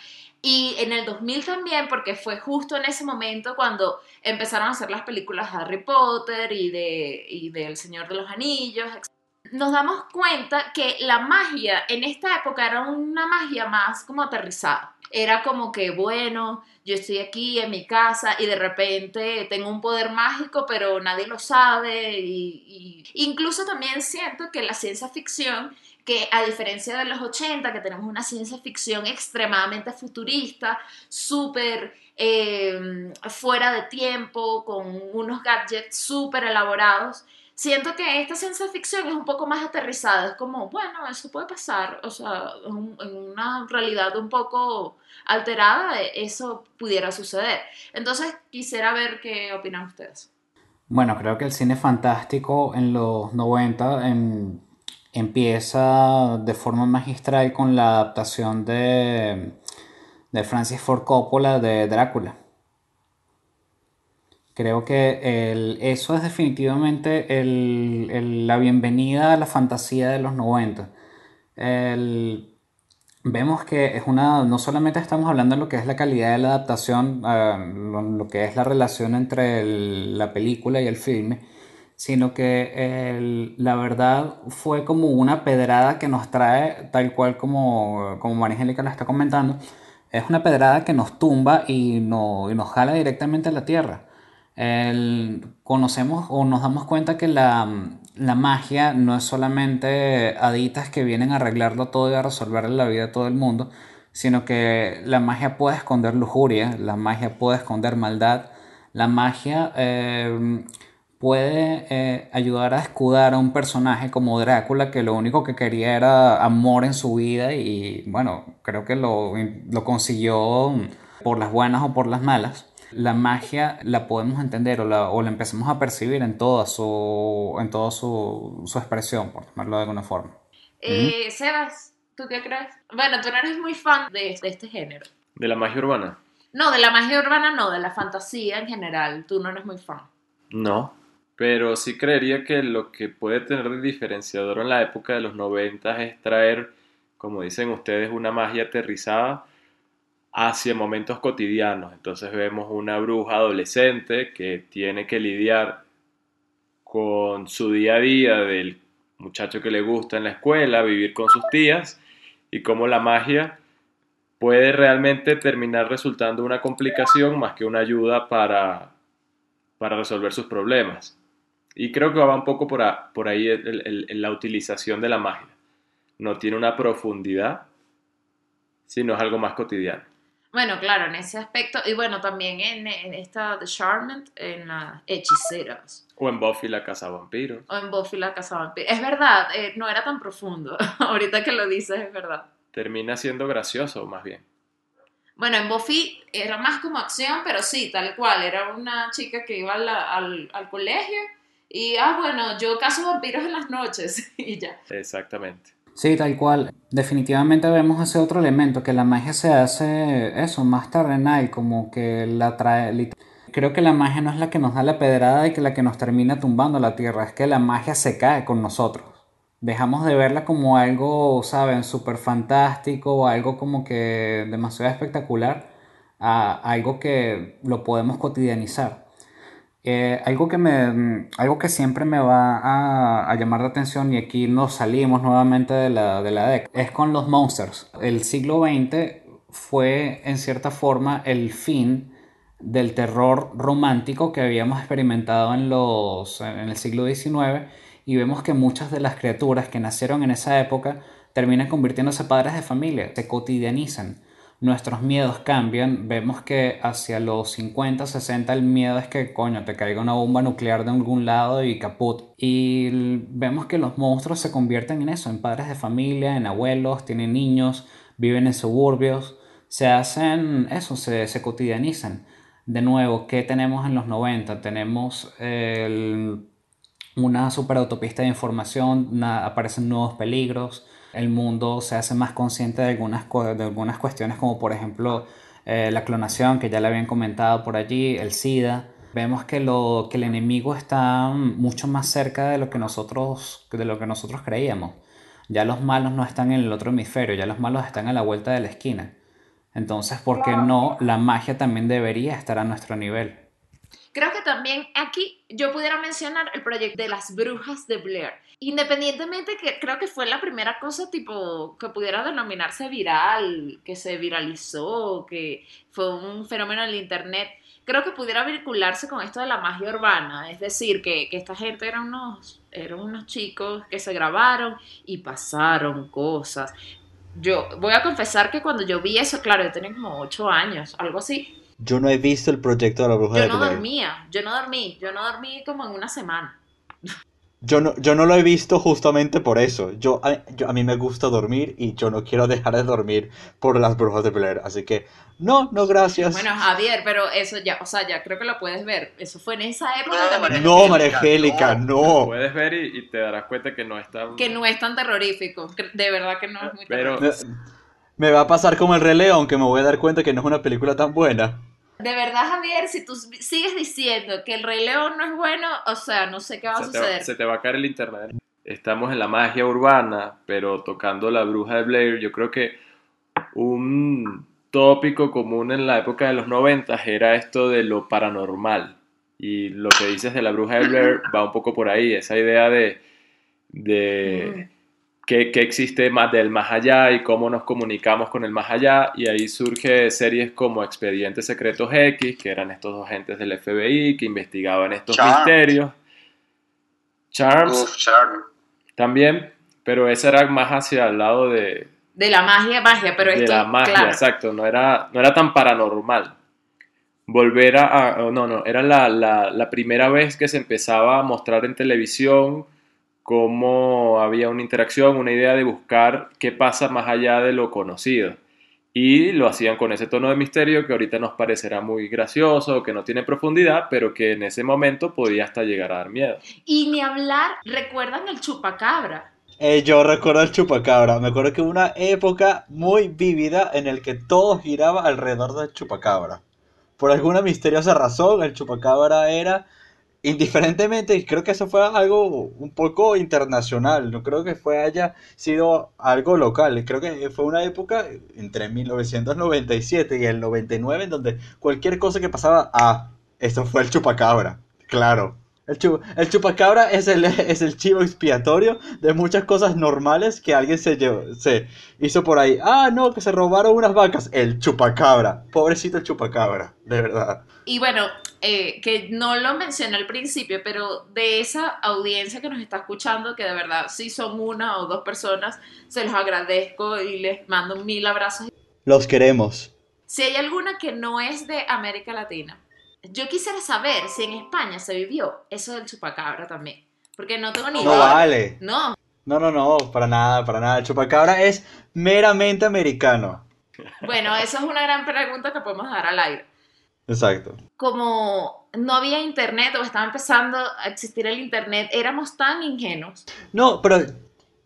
Y en el 2000 también, porque fue justo en ese momento cuando empezaron a hacer las películas de Harry Potter y de, y de El Señor de los Anillos, etc. Nos damos cuenta que la magia en esta época era una magia más como aterrizada. Era como que, bueno, yo estoy aquí en mi casa y de repente tengo un poder mágico, pero nadie lo sabe. Y, Incluso también siento que la ciencia ficción, que a diferencia de los 80, que tenemos una ciencia ficción extremadamente futurista, súper eh, fuera de tiempo, con unos gadgets súper elaborados, siento que esta ciencia ficción es un poco más aterrizada, es como, bueno, eso puede pasar, o sea, en un- en una realidad un poco alterada, eso pudiera suceder. Entonces, quisiera ver qué opinan ustedes. Bueno, creo que el cine fantástico en los 90 em, empieza de forma magistral con la adaptación de, de Francis Ford Coppola de Drácula. Creo que el- eso es definitivamente el- el- la bienvenida a la fantasía de los 90. El- vemos que es una, no solamente estamos hablando de lo que es la calidad de la adaptación, ah, lo, lo que es la relación entre la película y el filme, sino que la verdad fue como una pedrada que nos trae, tal cual como, como María lo está comentando, es una pedrada que nos tumba y, no- y nos jala directamente a la tierra. Conocemos o nos damos cuenta que la, la magia no es solamente haditas que vienen a arreglarlo todo y a resolverle la vida a todo el mundo, sino que la magia puede esconder lujuria, la magia puede esconder maldad, la magia eh, puede eh, ayudar a escudar a un personaje como Drácula que lo único que quería era amor en su vida y bueno, creo que lo, lo consiguió por las buenas o por las malas. La magia la podemos entender o la, o la empezamos a percibir en toda su, en toda su, su expresión, por llamarlo de alguna forma. Eh, Sebas, ¿tú qué crees? Bueno, tú no eres muy fan de, de este género. De la magia urbana. No, de la magia urbana no, de la fantasía en general. Tú no eres muy fan. No. pero sí creería que lo que puede tener de diferenciador en la época de los 90 es traer, como dicen ustedes, una magia aterrizada hacia momentos cotidianos. Entonces vemos una bruja adolescente que tiene que lidiar con su día a día del muchacho que le gusta en la escuela, vivir con sus tías y cómo la magia puede realmente terminar resultando una complicación más que una ayuda para, para resolver sus problemas. Y creo que va un poco por, por ahí la utilización de la magia. No tiene una profundidad, sino es algo más cotidiano. Bueno, claro, en ese aspecto. Y bueno, también en, esta The Charmant, en las hechiceras. O en Buffy la Casa Vampiro. O en Buffy la Casa Vampiro. Es verdad, eh, no era tan profundo. Ahorita que lo dices, es verdad. Termina siendo gracioso, más bien. Bueno, en Buffy era más como acción, pero sí, tal cual. Era una chica que iba al, al colegio y, ah, bueno, yo caso vampiros en las noches y ya. Exactamente. Sí, tal cual. Definitivamente vemos ese otro elemento, que la magia se hace eso, más terrenal, como que la trae... Creo que la magia no es la que nos da la pedrada y que la que nos termina tumbando la tierra, es que la magia se cae con nosotros. Dejamos de verla como algo, ¿saben?, súper fantástico o algo como que demasiado espectacular a algo que lo podemos cotidianizar. Eh, algo, que me, mm, algo que siempre me va a, llamar la atención, y aquí nos salimos nuevamente de la, de la DEC, es con los monsters. El siglo XX fue en cierta forma el fin del terror romántico que habíamos experimentado en, los, en el siglo XIX y vemos que muchas de las criaturas que nacieron en esa época terminan convirtiéndose padres de familia, se cotidianizan nuestros miedos cambian, vemos que hacia los 50, 60 el miedo es que, coño, te caiga una bomba nuclear de algún lado y caput. Y vemos que los monstruos se convierten en eso, en padres de familia, en abuelos, tienen niños, viven en suburbios, se hacen eso, se, cotidianizan. De nuevo, ¿qué tenemos en los 90? Tenemos una superautopista de información, aparecen nuevos peligros, el mundo se hace más consciente de algunas, de algunas cuestiones como por ejemplo eh, la clonación que ya le habían comentado por allí, el SIDA. Vemos que, lo, que el enemigo está mucho más cerca de lo, que nosotros, de lo que nosotros creíamos. Ya los malos no están en el otro hemisferio, ya los malos están a la vuelta de la esquina. Entonces, ¿por qué no la magia también debería estar a nuestro nivel? Creo que también aquí yo pudiera mencionar el proyecto de las brujas de Blair. Independientemente que creo que fue la primera cosa tipo que pudiera denominarse viral, que se viralizó, que fue un fenómeno en el internet, creo que pudiera vincularse con esto de la magia urbana. Es decir, que, que esta gente eran unos, eran unos chicos que se grabaron y pasaron cosas. Yo voy a confesar que cuando yo vi eso, claro, yo tenía como 8 años, algo así yo no he visto el proyecto de la bruja yo de Yo no dormía, yo no dormí, yo no dormí como en una semana. Yo no, yo no lo he visto justamente por eso. Yo a, a, mí me gusta dormir y yo no quiero dejar de dormir por las brujas de Blair. Así que, no, no, gracias. Bueno, Javier, pero eso ya, o sea, ya creo que lo puedes ver. Eso fue en esa época no, también. No, María Angélica, no. Lo puedes ver y, te darás cuenta que no es tan... Que no es tan terrorífico. De verdad que no es muy pero... terrorífico. Me va a pasar como el Rey León, que me voy a dar cuenta que no es una película tan buena. De verdad, Javier, si tú sigues diciendo que el Rey León no es bueno, o sea, no sé qué va a suceder. se te va a caer el internet. Estamos en la magia urbana, pero tocando la bruja de Blair, yo creo que un tópico común en la época de los 90 era esto de lo paranormal. Y lo que dices de la bruja de Blair va un poco por ahí, esa idea de, de qué, existe más del más allá y cómo nos comunicamos con el más allá. Y ahí surge series como Expedientes Secretos X, que eran estos agentes del FBI que investigaban estos misterios. Charms. También, pero ese era más hacia el lado de... De la magia, magia, pero De la magia, exacto, no era, no era tan paranormal. Volver a... no, no, era la, la, la primera vez que se empezaba a mostrar en televisión cómo había una interacción, una idea de buscar qué pasa más allá de lo conocido. Y lo hacían con ese tono de misterio que ahorita nos parecerá muy gracioso, que no tiene profundidad, pero que en ese momento podía hasta llegar a dar miedo. Y ni hablar, ¿recuerdan el chupacabra? Eh, yo recuerdo el chupacabra. Me acuerdo que hubo una época muy vívida en el que todo giraba alrededor del chupacabra. Por alguna misteriosa razón, el chupacabra era indiferentemente, creo que eso fue algo un poco internacional, no creo que fue haya sido algo local, creo que fue una época entre 1997 y el 99 en donde cualquier cosa que pasaba, ah, esto fue el chupacabra, claro. El, el chupacabra es el, es el chivo expiatorio de muchas cosas normales que alguien se, se hizo por ahí. Ah, no, que se robaron unas vacas. El chupacabra. Pobrecito el chupacabra, de verdad. Y bueno, eh, que no lo mencioné al principio, pero de esa audiencia que nos está escuchando, que de verdad si son una o dos personas, se los agradezco y les mando mil abrazos. Los queremos. Si hay alguna que no es de América Latina, yo quisiera saber si en España se vivió eso del chupacabra también, porque no tengo ni idea. No vale. No. No, no, no, para nada, para nada. El chupacabra es meramente americano. Bueno, esa es una gran pregunta que podemos dar al aire. Exacto. Como no había internet o estaba empezando a existir el internet, éramos tan ingenuos. No, pero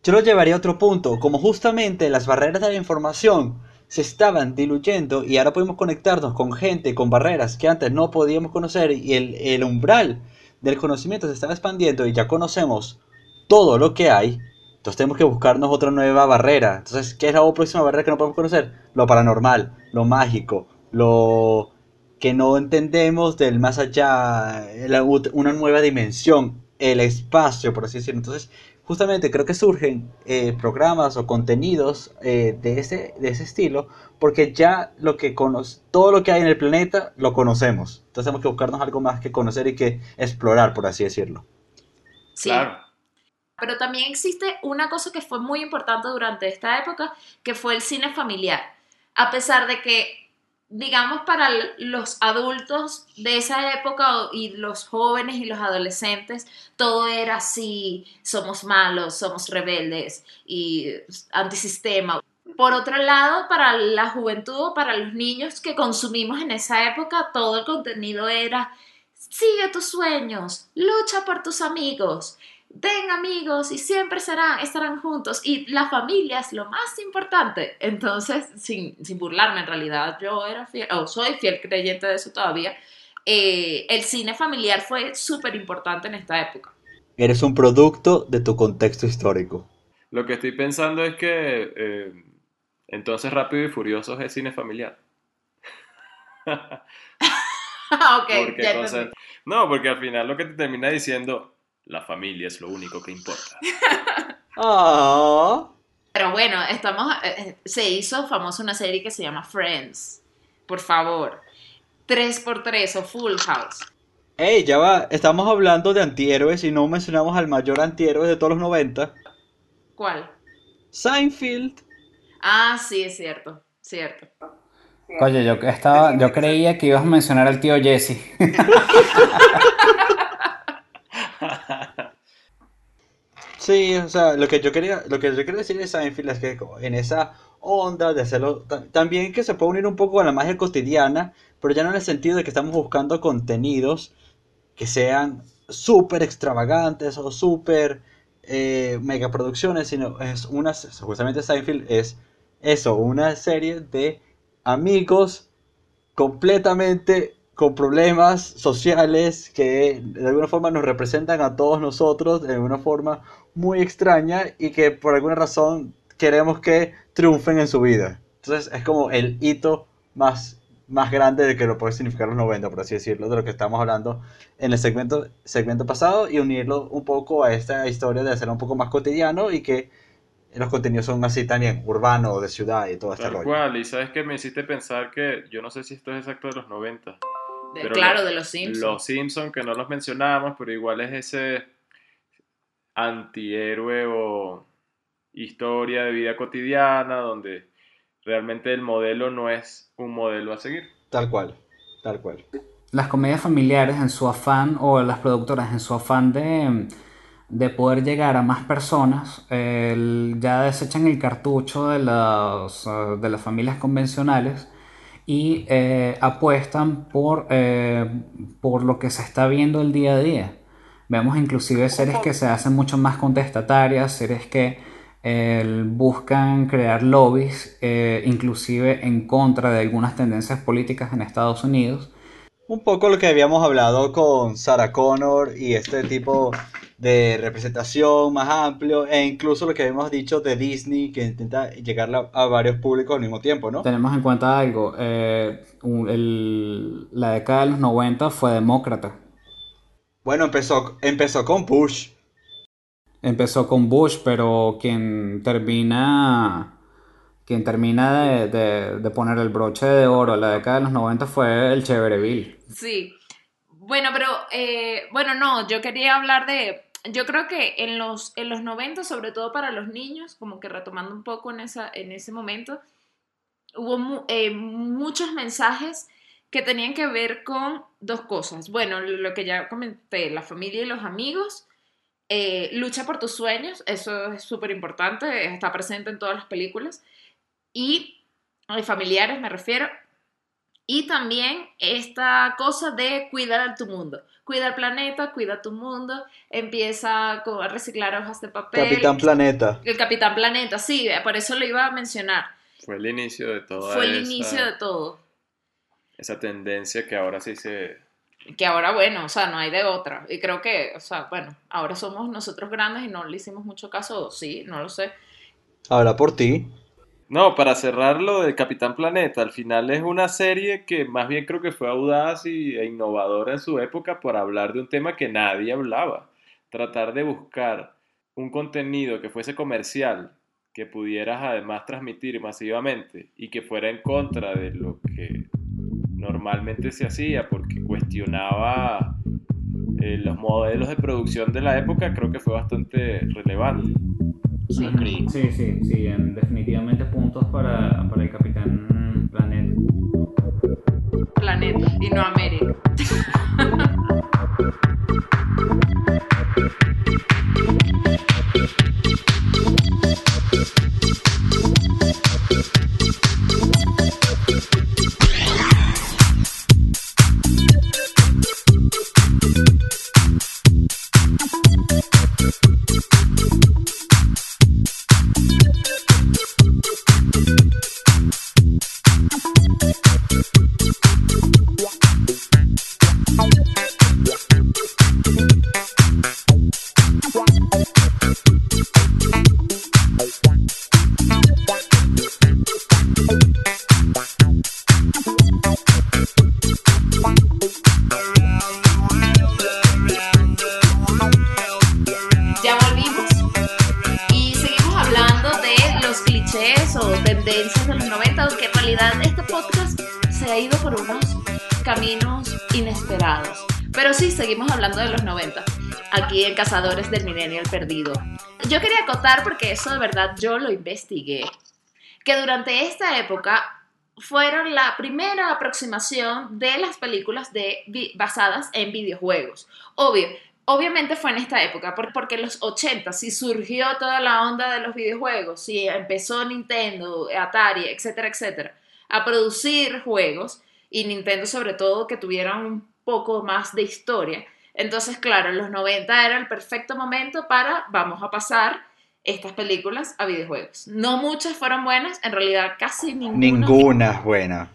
yo lo llevaría a otro punto. Como justamente las barreras de la información se estaban diluyendo y ahora podemos conectarnos con gente, con barreras que antes no podíamos conocer y el, el umbral del conocimiento se estaba expandiendo y ya conocemos todo lo que hay. Entonces tenemos que buscarnos otra nueva barrera. Entonces, ¿qué es la próxima barrera que no podemos conocer? Lo paranormal, lo mágico, lo que no entendemos del más allá, una nueva dimensión, el espacio, por así decirlo. Entonces, justamente creo que surgen eh, programas o contenidos eh, de, ese, de ese estilo porque ya lo que todo lo que hay en el planeta lo conocemos. Entonces tenemos que buscarnos algo más que conocer y que explorar, por así decirlo. Sí. Claro. Pero también existe una cosa que fue muy importante durante esta época, que fue el cine familiar. A pesar de que digamos, para los adultos de esa época y los jóvenes y los adolescentes, todo era así, somos malos, somos rebeldes y antisistema. Por otro lado, para la juventud, para los niños que consumimos en esa época, todo el contenido era, sigue tus sueños, lucha por tus amigos, ten amigos y siempre serán, estarán juntos y la familia es lo más importante. Entonces, sin, burlarme, en realidad yo era fiel, o soy fiel creyente de eso todavía, eh, el cine familiar fue súper importante en esta época. Eres un producto de tu contexto histórico. Lo que estoy pensando es que eh, entonces Rápido y Furioso es cine familiar. ok, No, porque al final lo que te termina diciendo, la familia es lo único que importa. Ah. Pero bueno, estamos, eh, eh, se hizo famosa una serie que se llama Friends. Por favor. 3x3 o Full House. Ey, ya va, estamos hablando de antihéroes y no mencionamos al mayor antihéroe de todos los 90. ¿Cuál? Seinfeld. Ah, sí, es cierto, cierto. Oye, yo estaba, yo creía que ibas a mencionar al tío Jesse. Sí, o sea, lo que yo quería, lo que yo quería decir de Seinfeld es que en esa onda de hacerlo, también que se puede unir un poco a la magia cotidiana, pero ya no en el sentido de que estamos buscando contenidos que sean súper extravagantes o súper eh, megaproducciones, sino es una, justamente Seinfeld es eso, una serie de amigos completamente con problemas sociales que de alguna forma nos representan a todos nosotros de una forma muy extraña y que por alguna razón queremos que triunfen en su vida. Entonces es como el hito más, más grande de que lo puede significar los 90, por así decirlo, de lo que estamos hablando en el segmento, segmento pasado y unirlo un poco a esta historia de hacerlo un poco más cotidiano y que los contenidos son así también, urbano, de ciudad y todo este Tal cual, y sabes que me hiciste pensar que yo no sé si esto es exacto de los 90 claro, de los Simpsons. Los Simpsons, que no los mencionamos, pero igual es ese antihéroe o historia de vida cotidiana donde realmente el modelo no es un modelo a seguir. Tal cual, tal cual. Las comedias familiares en su afán, o las productoras en su afán de, de poder llegar a más personas, ya desechan el cartucho de las, de las familias convencionales y eh, apuestan por, eh, por lo que se está viendo el día a día. Vemos inclusive series que se hacen mucho más contestatarias, series que eh, buscan crear lobbies, inclusive en contra de algunas tendencias políticas en Estados Unidos. un poco lo que habíamos hablado con Sarah Connor y este tipo de representación más amplio e incluso lo que habíamos dicho de Disney que intenta llegar a, a varios públicos al mismo tiempo, ¿no? Tenemos en cuenta algo, eh, un- el- la década de los 90 fue demócrata. Bueno, empezó, empezó con Bush. Empezó con Bush, pero quien termina, quien termina de, de- de poner el broche de oro a la década de los 90 fue el Chévereville. Sí. Bueno, pero, eh, bueno, no, yo quería hablar de, yo creo que en los, en los 90, sobre todo para los niños, como que retomando un poco en, esa, en ese momento, hubo mu- eh, muchos mensajes que tenían que ver con dos cosas. Bueno, lo que ya comenté, la familia y los amigos. eh, lucha por tus sueños, eso es súper importante, está presente en todas las películas. Y familiares me refiero. Y también esta cosa de cuidar a tu mundo. Cuida el planeta, cuida tu mundo, empieza a reciclar hojas de papel. Capitán Planeta. El Capitán Planeta, sí, por eso lo iba a mencionar. Fue el inicio de toda Fue el esa, inicio de todo. Esa tendencia que ahora sí se... Que ahora, bueno, o sea, no hay de otra. Y creo que, o sea, bueno, ahora somos nosotros grandes y no le hicimos mucho caso, sí, no lo sé. Habla por ti. No, para cerrar lo del Capitán Planeta, al final es una serie que más bien creo que fue audaz y, e innovadora en su época por hablar de un tema que nadie hablaba. Tratar de buscar un contenido que fuese comercial, que pudieras además transmitir masivamente y que fuera en contra de lo que normalmente se hacía porque cuestionaba eh, los modelos de producción de la época, creo que fue bastante relevante. Sí. Sí, sí, sí, en- definitivamente puntos para, para el Capitán Planeta. Planeta y no América. Del Millennial Perdido. Yo quería acotar, porque eso de verdad yo lo investigué, que durante esta época fueron la primera aproximación de las películas de, basadas en videojuegos. Obvio, obviamente fue en esta época, por- porque en los 80 sí surgió toda la onda de los videojuegos, sí empezó Nintendo, Atari, etcétera, etcétera, a producir juegos y Nintendo sobre todo que tuvieran un poco más de historia. Entonces, claro, en los 90 era el perfecto momento para vamos a pasar estas películas a videojuegos. No muchas fueron buenas, en realidad casi ninguna. Ninguna es buena.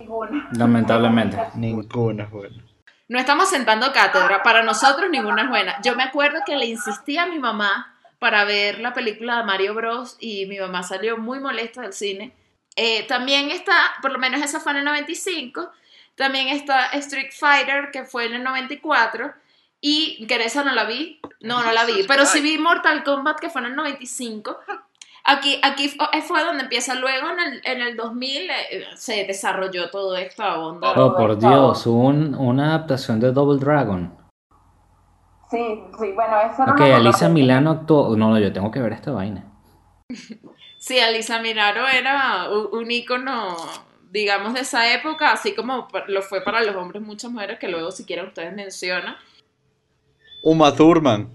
Lamentablemente. Ninguna es buena. No estamos sentando cátedra, para nosotros ninguna es buena. Yo me acuerdo que le insistí a mi mamá para ver la película de Mario Bros. y mi mamá salió muy molesta del cine. Eh, también está, por lo menos esa fue en el 95, también está Street Fighter, que fue en el 94, y que esa no la vi, no, no la vi, pero sí vi Mortal Kombat, que fue en el 95. Aquí, aquí eh, fue donde empieza, luego en el, en el 2000 eh, se desarrolló toda esta onda. Oh, por Dios, hubo un- una adaptación de Double Dragon. Sí, sí, bueno, eso no Ok, lo Alisa. Milano actuó. No, no, yo tengo que ver esta vaina. Sí, Alisa Milano era un ícono, digamos, de esa época, así como lo fue para los hombres muchas mujeres, que luego si quieren ustedes mencionan. Uma Thurman.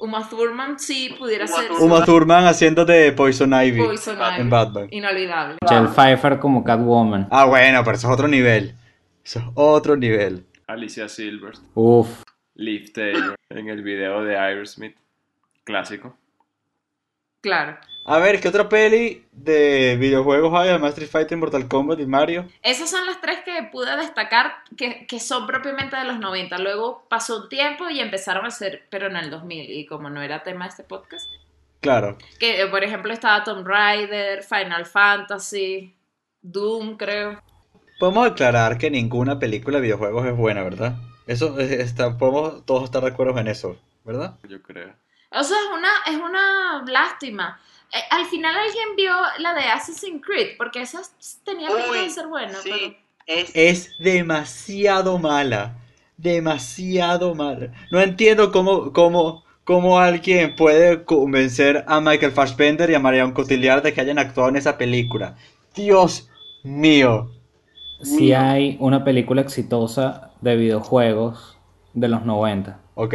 Uma Thurman sí pudiera ser Uma Thurman haciendo de Poison Ivy Poison Ivy. en Batman. inolvidable. Michelle Pfeiffer como Catwoman. Ah, bueno, pero eso es otro nivel. Eso es otro nivel. Alicia Silver, Uf. Liv Taylor en el video de Aerosmith, clásico. Claro. A ver, ¿qué otra peli de videojuegos hay? Además Street Fighter, Mortal Kombat y Mario. Esas son las tres que pude destacar que, que son propiamente de los 90. Luego pasó un tiempo y empezaron a ser, pero en el 2000. Y como no era tema de este podcast, Claro. que eh, por ejemplo estaba Tomb Raider, Final Fantasy, Doom, creo. Podemos aclarar que ninguna película de videojuegos es buena, ¿verdad? Eso eh, está, podemos todos estar de acuerdo en eso, ¿verdad? Yo creo. O sea, es una, es una lástima. Eh, al final alguien vio la de Assassin's Creed, porque esa tenía pinta de ser buena, sí, pero... es, Es demasiado mala. Demasiado mala. No entiendo cómo, cómo, cómo alguien puede convencer a Michael Fassbender y a Marion Cotillard de que hayan actuado en esa película. Dios mío. Si hay una película exitosa de videojuegos de los 90. Ok.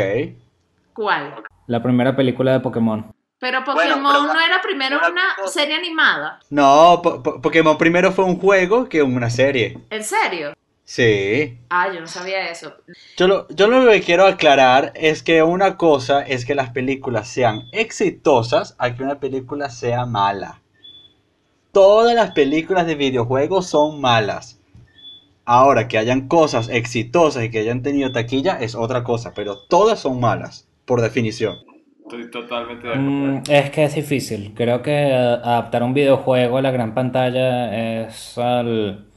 ¿Cuál? La primera película de Pokémon. Pero Bueno, Pokémon pero no era primero una una cosa- serie animada. No, Po- Po- Pokémon primero fue un juego que una serie. ¿En serio? Sí. Ah, yo no sabía eso. Yo lo, yo lo que quiero aclarar es que una cosa es que las películas sean exitosas a que una película sea mala. Todas las películas de videojuegos son malas. Ahora, que hayan cosas exitosas y que hayan tenido taquilla es otra cosa, pero todas son malas, por definición. Estoy totalmente de acuerdo. Mm, es que es difícil. Creo que eh, adaptar un videojuego a la gran pantalla es al...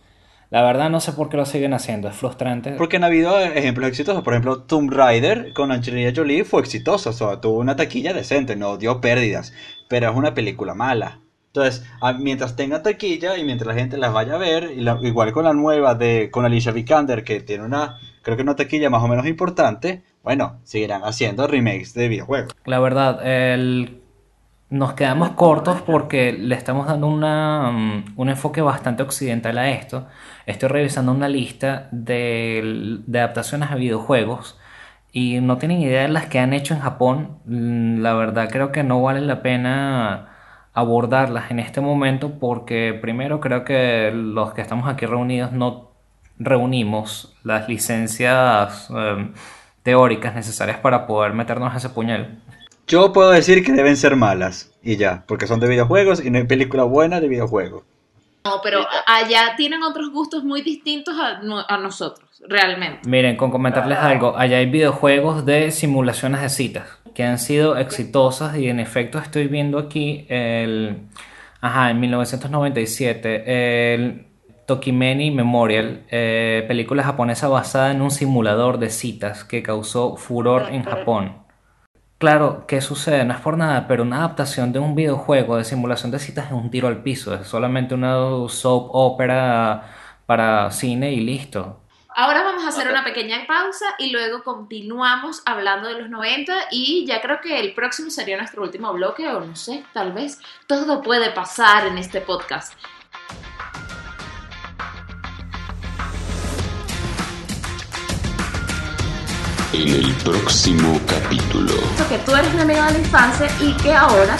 La verdad no sé por qué lo siguen haciendo, es frustrante. Porque han habido ejemplos exitosos. Por ejemplo, Tomb Raider con Angelina Jolie fue exitosa. O sea, tuvo una taquilla decente, no dio pérdidas. Pero es una película mala. Entonces, a- mientras tenga taquilla y mientras la gente las vaya a ver, y la- igual con la nueva de con Alicia Vikander, que tiene una, creo que una taquilla más o menos importante, bueno, seguirán haciendo remakes de videojuegos. La verdad, el- nos quedamos cortos porque le estamos dando una, mm, un enfoque bastante occidental a esto. Estoy revisando una lista de, adaptaciones a videojuegos y no tienen idea de las que han hecho en Japón. Mm, La verdad creo que no vale la pena abordarlas en este momento porque primero creo que los que estamos aquí reunidos no reunimos las licencias em, teóricas necesarias para poder meternos a ese puñal. Yo puedo decir que deben ser malas, y ya, porque son de videojuegos y no hay película buena de videojuegos. No, pero allá tienen otros gustos muy distintos a, a nosotros, realmente. Miren, con comentarles algo, allá hay videojuegos de simulaciones de citas que han sido exitosas y en efecto estoy viendo aquí el, ajá, en 1997 el Tokimeni Memorial, eh, película japonesa basada en un simulador de citas que causó furor en Japón. Claro, ¿qué sucede? No es por nada, pero una adaptación de un videojuego de simulación de citas es un tiro al piso, es solamente una soap opera para cine y listo. Ahora vamos a hacer una pequeña pausa y luego continuamos hablando de los 90 y ya creo que el próximo sería nuestro último bloque o no sé, tal vez todo puede pasar en este podcast. En el próximo capítulo. que tú eres mi amigo de la infancia y que ahora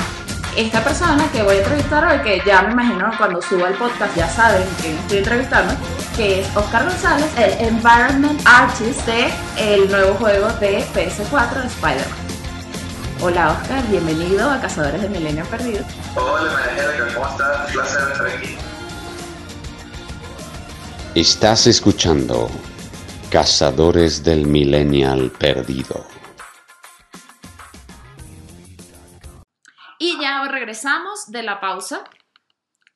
esta persona que voy a entrevistar hoy, que ya me imagino cuando suba el podcast ya saben que estoy entrevistando, que es Oscar González, el Environment Artist de el nuevo juego de PS4 de Spider-Man. Hola Oscar, bienvenido a Cazadores de Milenio Perdido. Hola María ¿cómo estás? Un placer estar aquí. Estás escuchando Cazadores del Millennial Perdido. Y ya regresamos de la pausa.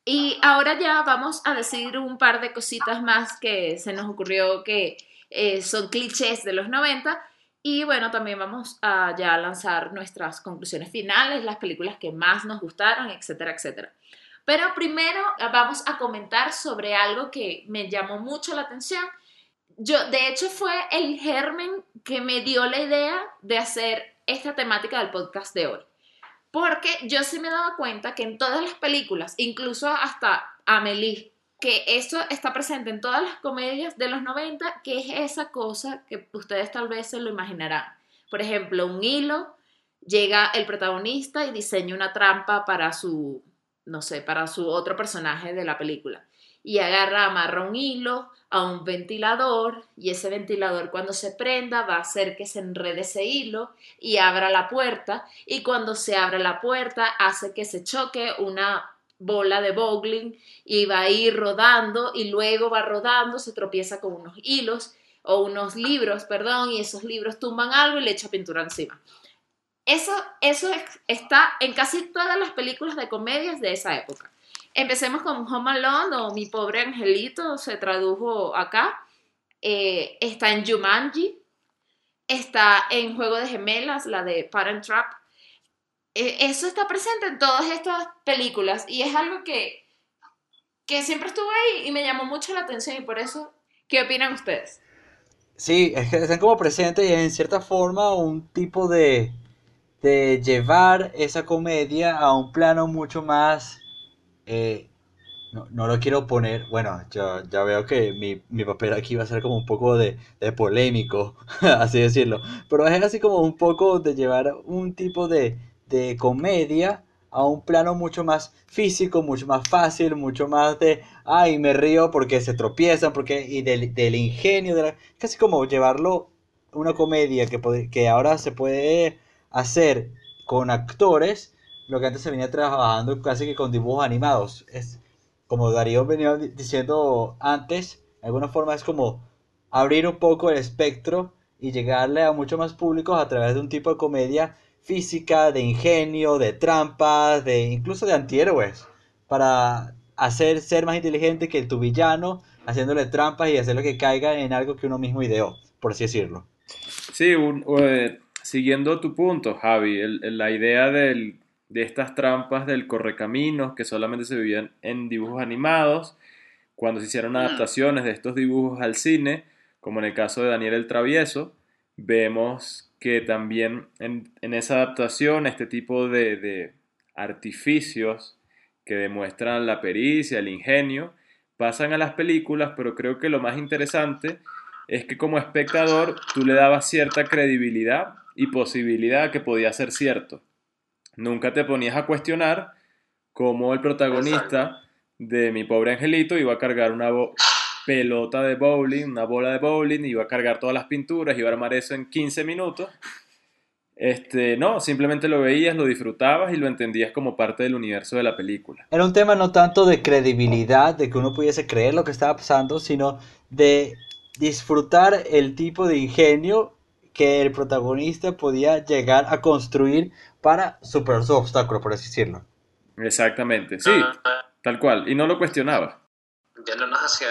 Y ahora ya vamos a decir un par de cositas más que se nos ocurrió que eh, son clichés de los 90. Y bueno, también vamos a ya lanzar nuestras conclusiones finales, las películas que más nos gustaron, etcétera, etcétera. Pero primero vamos a comentar sobre algo que me llamó mucho la atención. Yo, de hecho, fue el germen que me dio la idea de hacer esta temática del podcast de hoy. Porque yo sí me daba cuenta que en todas las películas, incluso hasta Amelie, que eso está presente en todas las comedias de los 90, que es esa cosa que ustedes tal vez se lo imaginarán. Por ejemplo, un hilo, llega el protagonista y diseña una trampa para su, no sé, para su otro personaje de la película. Y agarra, amarra un hilo a un ventilador y ese ventilador cuando se prenda va a hacer que se enrede ese hilo y abra la puerta y cuando se abre la puerta hace que se choque una bola de bowling y va a ir rodando y luego va rodando, se tropieza con unos hilos o unos libros, perdón, y esos libros tumban algo y le echa pintura encima. Eso, eso está en casi todas las películas de comedias de esa época. Empecemos con Home Alone o Mi pobre angelito, se tradujo acá. Eh, está en Jumanji, está en Juego de Gemelas, la de Parent Trap. Eh, eso está presente en todas estas películas y es algo que, que siempre estuvo ahí y me llamó mucho la atención y por eso, ¿qué opinan ustedes? Sí, es que están como presentes y en cierta forma un tipo de, de llevar esa comedia a un plano mucho más eh, no, no, lo quiero poner, bueno, ya, ya veo que mi, mi, papel aquí va a ser como un poco de, de, polémico, así decirlo, pero es así como un poco de llevar un tipo de, de comedia a un plano mucho más físico, mucho más fácil, mucho más de, ay, me río porque se tropiezan, porque, y del, del ingenio, de casi como llevarlo una comedia que, que ahora se puede hacer con actores lo que antes se venía trabajando casi que con dibujos animados. Es como Darío venía diciendo antes, de alguna forma es como abrir un poco el espectro y llegarle a muchos más públicos a través de un tipo de comedia física, de ingenio, de trampas, de incluso de antihéroes, para hacer ser más inteligente que tu villano, haciéndole trampas y hacerlo que caiga en algo que uno mismo ideó, por así decirlo. Sí, eh, siguiendo tu punto, Javi, la idea del, de estas trampas del correcaminos que solamente se vivían en dibujos animados, cuando se hicieron adaptaciones de estos dibujos al cine, como en el caso de Daniel el Travieso, vemos que también en, esa adaptación este tipo de, de, artificios que demuestran la pericia, el ingenio, pasan a las películas, pero creo que lo más interesante es que como espectador tú le dabas cierta credibilidad y posibilidad que podía ser cierto. Nunca te ponías a cuestionar cómo el protagonista de mi pobre angelito iba a cargar una pelota de bowling, una bola de bowling, iba a cargar todas las pinturas, iba a armar eso en 15 minutos. Este, no, simplemente lo veías, lo disfrutabas y lo entendías como parte del universo de la película. Era un tema no tanto de credibilidad, de que uno pudiese creer lo que estaba pasando, sino de disfrutar el tipo de ingenio que el protagonista podía llegar a construir para superar su obstáculo, por así decirlo. Exactamente, sí, tal cual, y no lo cuestionaba. Yéndonos hacia,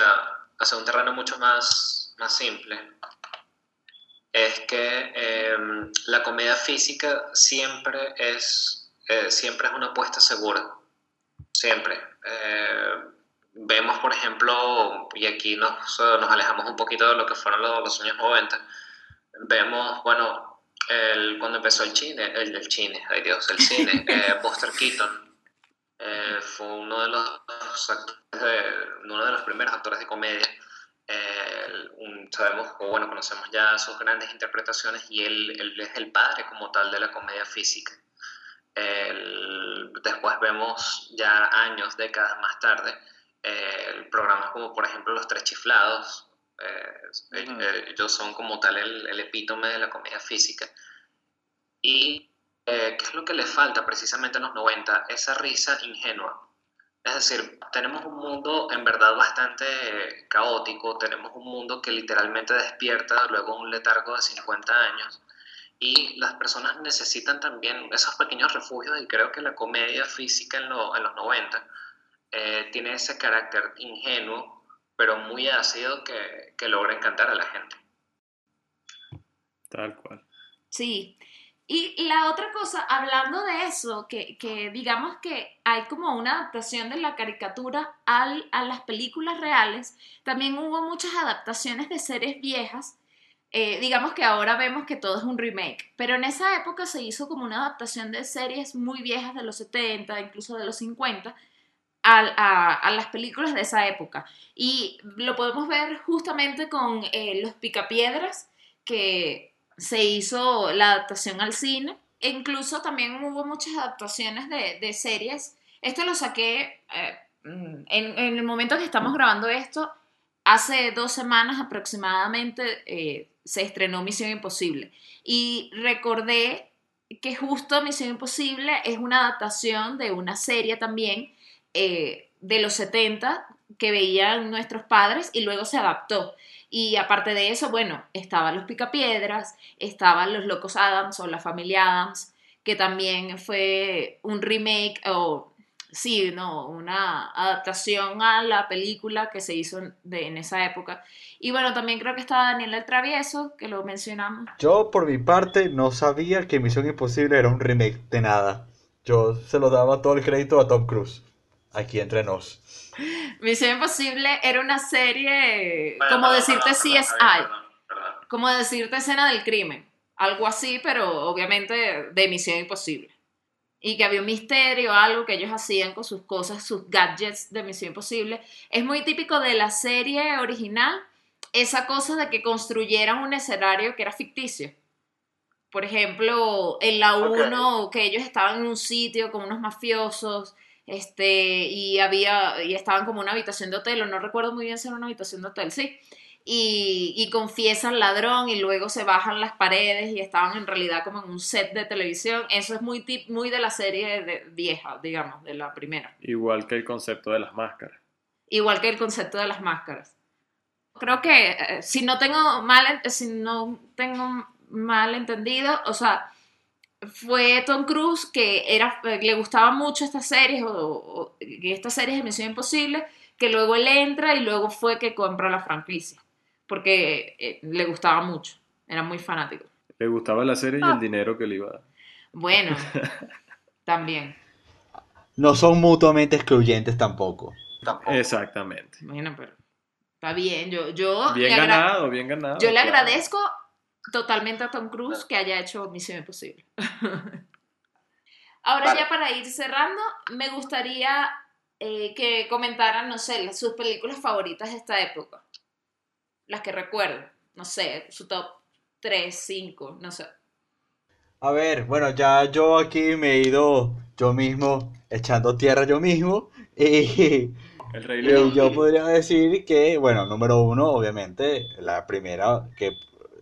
hacia un terreno mucho más, más simple, es que em, la comedia física siempre es, eh, siempre es una apuesta segura, siempre. Eh, vemos, por ejemplo, y aquí nos, nos alejamos un poquito de lo que fueron los, los años 90, vemos, bueno, el, cuando empezó el cine, el del cine, ay Dios, el cine, eh, Buster Keaton eh, fue uno de los actores, uno de los primeros actores de comedia. Eh, sabemos, o bueno, conocemos ya sus grandes interpretaciones y él, él es el padre como tal de la comedia física. después vemos ya años, décadas más tarde, programas como por ejemplo Los Tres Chiflados, eh, ellos son como tal el, epítome de la comedia física. Y eh, ¿qué es lo que le falta precisamente en los 90? Esa risa ingenua. Es decir, tenemos un mundo en verdad bastante caótico, tenemos un mundo que literalmente despierta luego un letargo de 50 años y las personas necesitan también esos pequeños refugios y creo que la comedia física en, en los 90 eh, tiene ese carácter ingenuo pero muy ácido que, que logra encantar a la gente. Tal cual. Sí. Y la otra cosa, hablando de eso, que, que, digamos que hay como una adaptación de la caricatura al, a las películas reales, también hubo muchas adaptaciones de series viejas. Eh, digamos que ahora vemos que todo es un remake, pero en esa época se hizo como una adaptación de series muy viejas de los 70, incluso de los 50, a, las películas de esa época. Y lo podemos ver justamente con eh, Los Picapiedras, que se hizo la adaptación al cine. E incluso también hubo muchas adaptaciones de, series. Esto lo saqué eh, mm, en, el momento que estamos grabando esto, hace dos semanas aproximadamente eh, se estrenó Misión Imposible. Y recordé que justo Misión Imposible es una adaptación de una serie también eh, de los 70 que veían nuestros padres y luego se adaptó. Y aparte de eso, bueno, estaban los Picapiedras, estaban los Locos Adams o la familia Adams, que también fue un remake o sí, no, una adaptación a la película que se hizo de, en esa época. Y bueno, también creo que está Daniel el Travieso, que lo mencionamos. Yo, por mi parte, no sabía que Misión Imposible era un remake de nada. Yo se lo daba todo el crédito a Tom Cruise. Aquí entre nos. Misión Imposible era una serie, Bueno, como perdón, decirte perdón, CSI, perdón, Javier, perdón, perdón. como decirte escena del crimen, algo así, pero obviamente de Misión Imposible. Y que había un misterio, algo que ellos hacían con sus cosas, sus gadgets de Misión Imposible. Es muy típico de la serie original, esa cosa de que construyeran un escenario que era ficticio. Por ejemplo, en la Ok. 1, que ellos estaban en un sitio con unos mafiosos, este, y había, y estaban como en una habitación de hotel, o no recuerdo muy bien si era una habitación de hotel, sí. Y, y confiesa al ladrón y luego se bajan las paredes y estaban en realidad como en un set de televisión. Eso es muy, tip, muy de la serie de- vieja, digamos, de la primera. Igual que el concepto de las máscaras. Igual que el concepto de las máscaras. Creo que eh, si no tengo mal, si no tengo mal entendido, o sea, fue Tom Cruise que era, eh, le gustaba mucho estas series, o, estas series de Misión Imposible, que luego él entra y luego fue que compra la franquicia, porque eh, le gustaba mucho, era muy fanático. Le gustaba la serie y Ah. el dinero que le iba a dar. Bueno, también. No son mutuamente excluyentes tampoco. Tampoco. Exactamente. Bueno, pero está bien, yo, yo Bien ganado, bien ganado. Yo le claro. agradezco totalmente a Tom Cruise que haya hecho Misión Imposible. Ahora Vale. ya para ir cerrando, me gustaría eh, que comentaran, no sé, las- sus películas favoritas de esta época. Las que recuerden, no sé, su top 3, 5, no sé. A ver, bueno, ya yo aquí me he ido yo mismo echando tierra yo mismo. Y, El Rey y León. yo podría decir que, bueno, número uno, obviamente, la primera que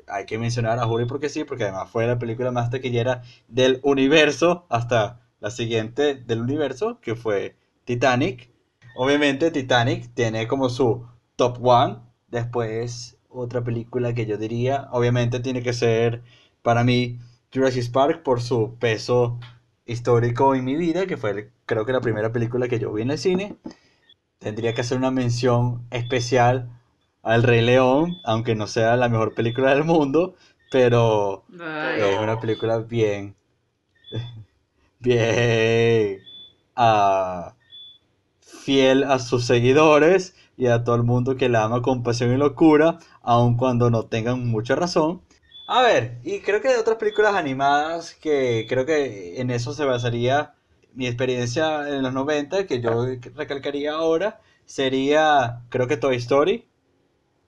hay que mencionar a Juri porque sí, porque además fue la película más taquillera del universo hasta la siguiente del universo, que fue Titanic. Obviamente Titanic tiene como su top one. Después otra película que yo diría, obviamente tiene que ser para mí Jurassic Park por su peso histórico en mi vida, que fue creo que la primera película que yo vi en el cine. Tendría que hacer una mención especial al Rey León, aunque no sea la mejor película del mundo, pero Ay, es una película bien, bien ah, fiel a sus seguidores y a todo el mundo que la ama con pasión y locura, aun cuando no tengan mucha razón. A ver, y creo que de otras películas animadas que creo que en eso se basaría mi experiencia en los 90, que yo recalcaría ahora, sería creo que Toy Story,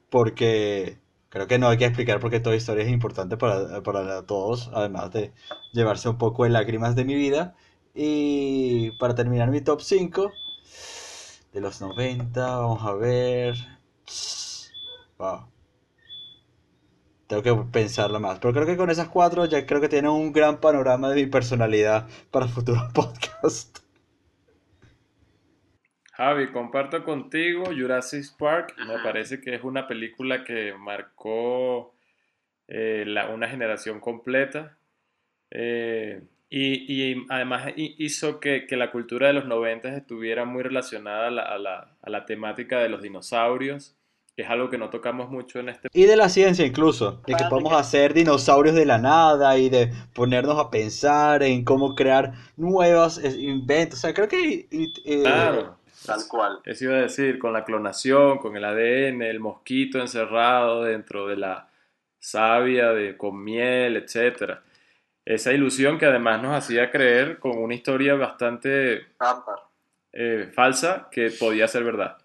porque creo que no hay que explicar por qué Toy Story es importante para, para todos, además de llevarse un poco de lágrimas de mi vida. Y para terminar mi top 5 de los 90, vamos a ver. Wow. Tengo que pensarlo más. Pero creo que con esas cuatro ya creo que tienen un gran panorama de mi personalidad para futuros podcasts. Javi, comparto contigo Jurassic Park. Me parece que es una película que marcó eh, la- una generación completa. Eh, y, y además hi- hizo que, que la cultura de los 90 estuviera muy relacionada a la, a la- a la temática de los dinosaurios, que es algo que no tocamos mucho en este Y de la ciencia incluso, de que podemos hacer dinosaurios de la nada y de ponernos a pensar en cómo crear nuevos eh, inventos. O sea, creo que... y- eh, Claro. Tal cual. Eso iba a decir, con la clonación, con el ADN, el mosquito encerrado dentro de la savia de, con miel, etcétera. Esa ilusión que además nos hacía creer con una historia bastante eh, falsa que podía ser verdad.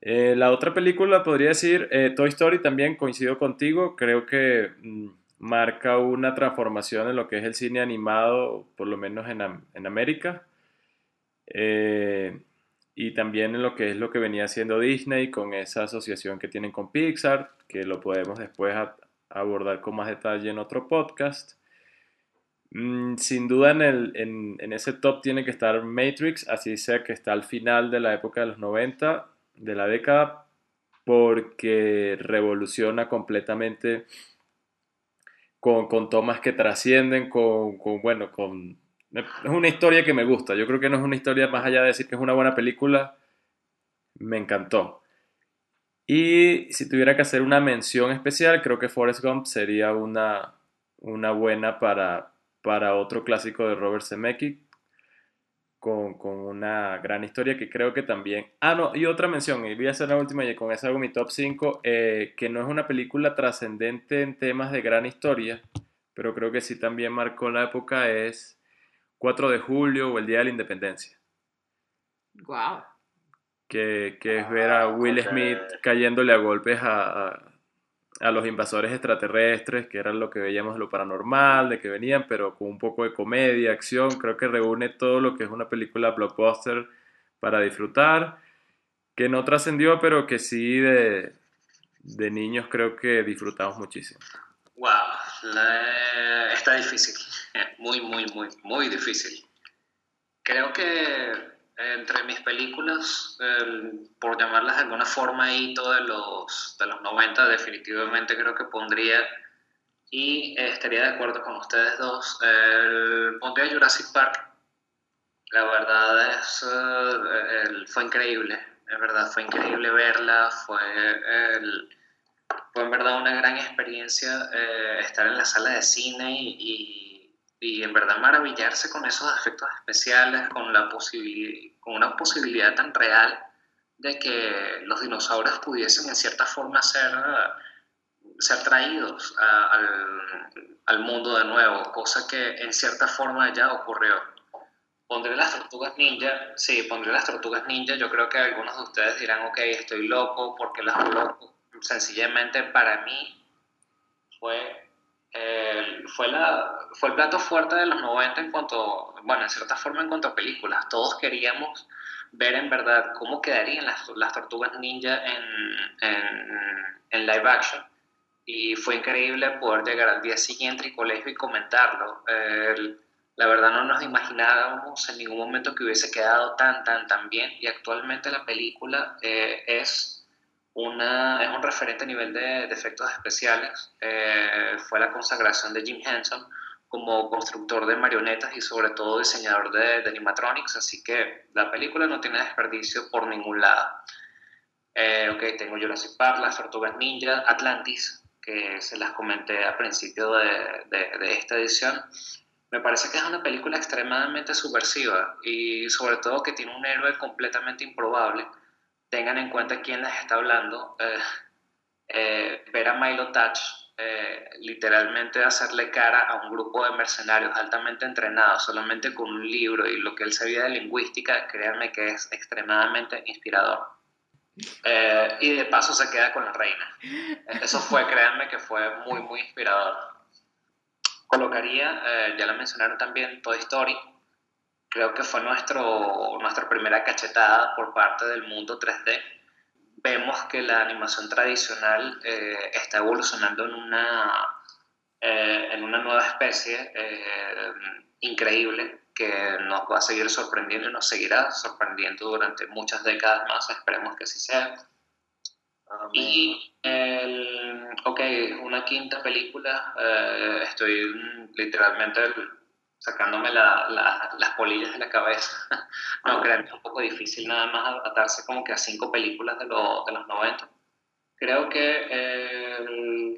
Eh, la otra película podría decir eh, Toy Story también coincido contigo, creo que mm, marca una transformación en lo que es el cine animado, por lo menos en, en América. Eh, y también en lo que es lo que venía haciendo Disney con esa asociación que tienen con Pixar, que lo podemos después abordar con más detalle en otro podcast. Mm, sin duda en, el, en, ese top tiene que estar Matrix, así sea que está al final de la época de los 90, de la década, porque revoluciona completamente con, con tomas que trascienden, con, bueno, con... Es una historia que me gusta, yo creo que no es una historia más allá de decir que es una buena película, me encantó. Y si tuviera que hacer una mención especial, creo que Forrest Gump sería una, una buena para, para otro clásico de Robert Zemeckis, con, con, una gran historia que creo que también... Ah, no, y otra mención, y voy a hacer la última y con esa hago mi top 5, eh, que no es una película trascendente en temas de gran historia, pero creo que sí también marcó la época, es 4 de julio o el Día de la Independencia. Wow. Que, que es ver a Will Smith cayéndole a golpes a a los invasores extraterrestres, que era lo que veíamos de lo paranormal, de que venían, pero con un poco de comedia, acción, creo que reúne todo lo que es una película blockbuster para disfrutar, que no trascendió, pero que sí de, de niños creo que disfrutamos muchísimo. Wow, está difícil, muy, muy, muy, muy difícil. Creo que entre mis películas, por llamarlas de alguna forma, hito de los, de los 90, definitivamente creo que pondría, y estaría de acuerdo con ustedes dos, pondría Jurassic Park. La verdad es, eh, fue increíble, es verdad, fue increíble verla, fue, fue en verdad una gran experiencia eh, estar en la sala de cine y y en verdad maravillarse con esos efectos especiales, con, la con una posibilidad tan real de que los dinosaurios pudiesen en cierta forma ser, ser traídos al, al, mundo de nuevo, cosa que en cierta forma ya ocurrió. Pondré las tortugas ninja, sí, pondré las tortugas ninja, yo creo que algunos de ustedes dirán, ok, estoy loco, porque las loco? Sencillamente para mí fue fue, la, fue el plato fuerte de los 90 en cuanto, bueno, en cierta forma en cuanto a películas. Todos queríamos ver en verdad cómo quedarían las, las tortugas ninja en, en, en, live action. Y fue increíble poder llegar al día siguiente al colegio y comentarlo. la verdad no nos imaginábamos en ningún momento que hubiese quedado tan, tan, tan bien. Y actualmente la película eh, es una, es un referente a nivel de, efectos especiales. Eh, fue la consagración de Jim Henson como constructor de marionetas y sobre todo diseñador de, animatronics, así que la película no tiene desperdicio por ningún lado. Eh, ok, tengo Jurassic Park, Las Tortugas Ninja, Atlantis, que se las comenté al principio de, de esta edición. Me parece que es una película extremadamente subversiva y sobre todo que tiene un héroe completamente improbable tengan en cuenta quién les está hablando. Eh, eh, ver a Milo Touch eh, literalmente hacerle cara a un grupo de mercenarios altamente entrenados solamente con un libro y lo que él sabía de lingüística, créanme que es extremadamente inspirador. y de paso se queda con la reina. Eso fue, créanme que fue muy, muy inspirador. Colocaría, ya lo mencionaron también, Toy Story, creo que fue nuestro, nuestra primera cachetada por parte del mundo 3D. Vemos que la animación tradicional eh, está evolucionando en una, eh, en una nueva especie eh, increíble que nos va a seguir sorprendiendo y nos seguirá sorprendiendo durante muchas décadas más, esperemos que así sea. Y, el, ok, una quinta película, estoy literalmente sacándome las polillas de la cabeza. no, créanme, es un poco difícil nada más atarse como que a cinco películas de, de los 90. Creo que,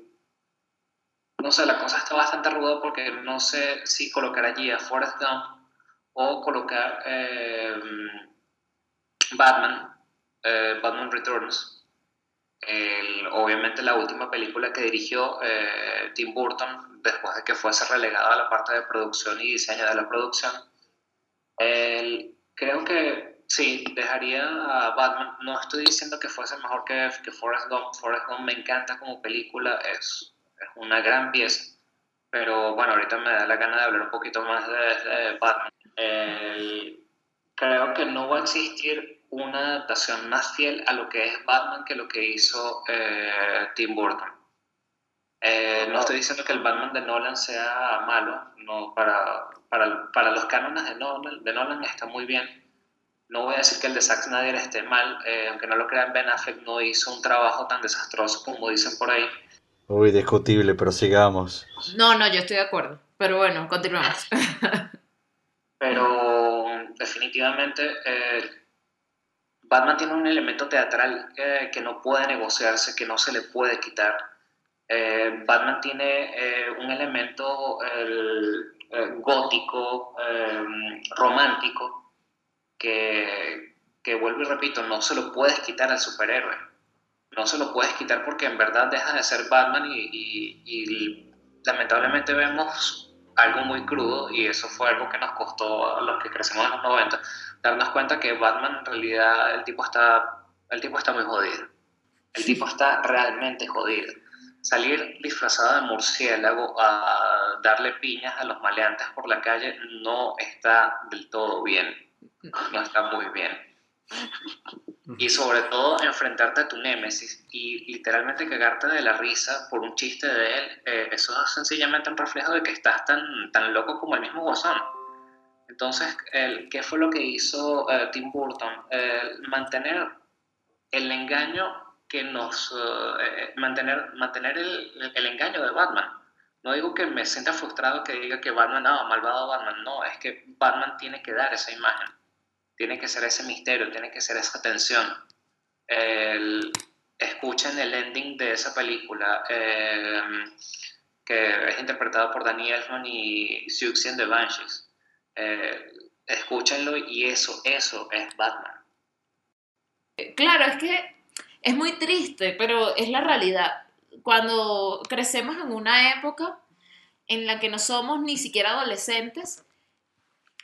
no sé, la cosa está bastante ruda porque no sé si colocar allí a Forrest Gump o colocar eh, Batman, eh, Batman Returns. Obviamente la última película que dirigió eh, Tim Burton después de que fuese relegado a la parte de producción y diseño de la producción. creo que sí, dejaría a Batman. No estoy diciendo que fuese mejor que, que Forrest Gump. Forrest Gump me encanta como película, es, es una gran pieza. Pero bueno, ahorita me da la gana de hablar un poquito más de, Batman. creo que no va a existir una adaptación más fiel a lo que es Batman que lo que hizo eh, Tim Burton. Eh, no estoy diciendo que el Batman de Nolan sea malo, no, para, para, para los cánones de Nolan, de Nolan está muy bien. No voy a decir que el de Zack Snyder esté mal, eh, aunque no lo crean, Ben Affleck no hizo un trabajo tan desastroso como dicen por ahí. Uy, discutible, pero sigamos. No, no, yo estoy de acuerdo. Pero bueno, continuamos. pero definitivamente eh, Batman tiene un elemento teatral eh, que no puede negociarse, que no se le puede quitar. Eh, Batman tiene un elemento gótico, romántico, que, que vuelvo y repito, no se lo puedes quitar al superhéroe. No se lo puedes quitar porque en verdad deja de ser Batman y, y, y lamentablemente vemos algo muy crudo y eso fue algo que nos costó a los que crecimos en los 90, darnos cuenta que Batman en realidad el tipo está, el tipo está muy jodido. El tipo está realmente jodido. Salir disfrazado de murciélago a darle piñas a los maleantes por la calle no está del todo bien. No está muy bien. Y sobre todo enfrentarte a tu némesis y literalmente cagarte de la risa por un chiste de él, eh, eso es sencillamente un reflejo de que estás tan, tan loco como el mismo Guasón. Entonces, el, ¿qué fue lo que hizo eh, Tim Burton? mantener el engaño que nos... Eh, mantener mantener el, el, engaño de Batman. No digo que me sienta frustrado que diga que Batman, no, malvado Batman, no, es que Batman tiene que dar esa imagen tiene que ser ese misterio, tiene que ser esa tensión. escuchen el ending de esa película, que es interpretado por Danny Elfman y Siouxsie de Banshees. Eh, escúchenlo y eso, eso es Batman. Claro, es que es muy triste, pero es la realidad. Cuando crecemos en una época en la que no somos ni siquiera adolescentes,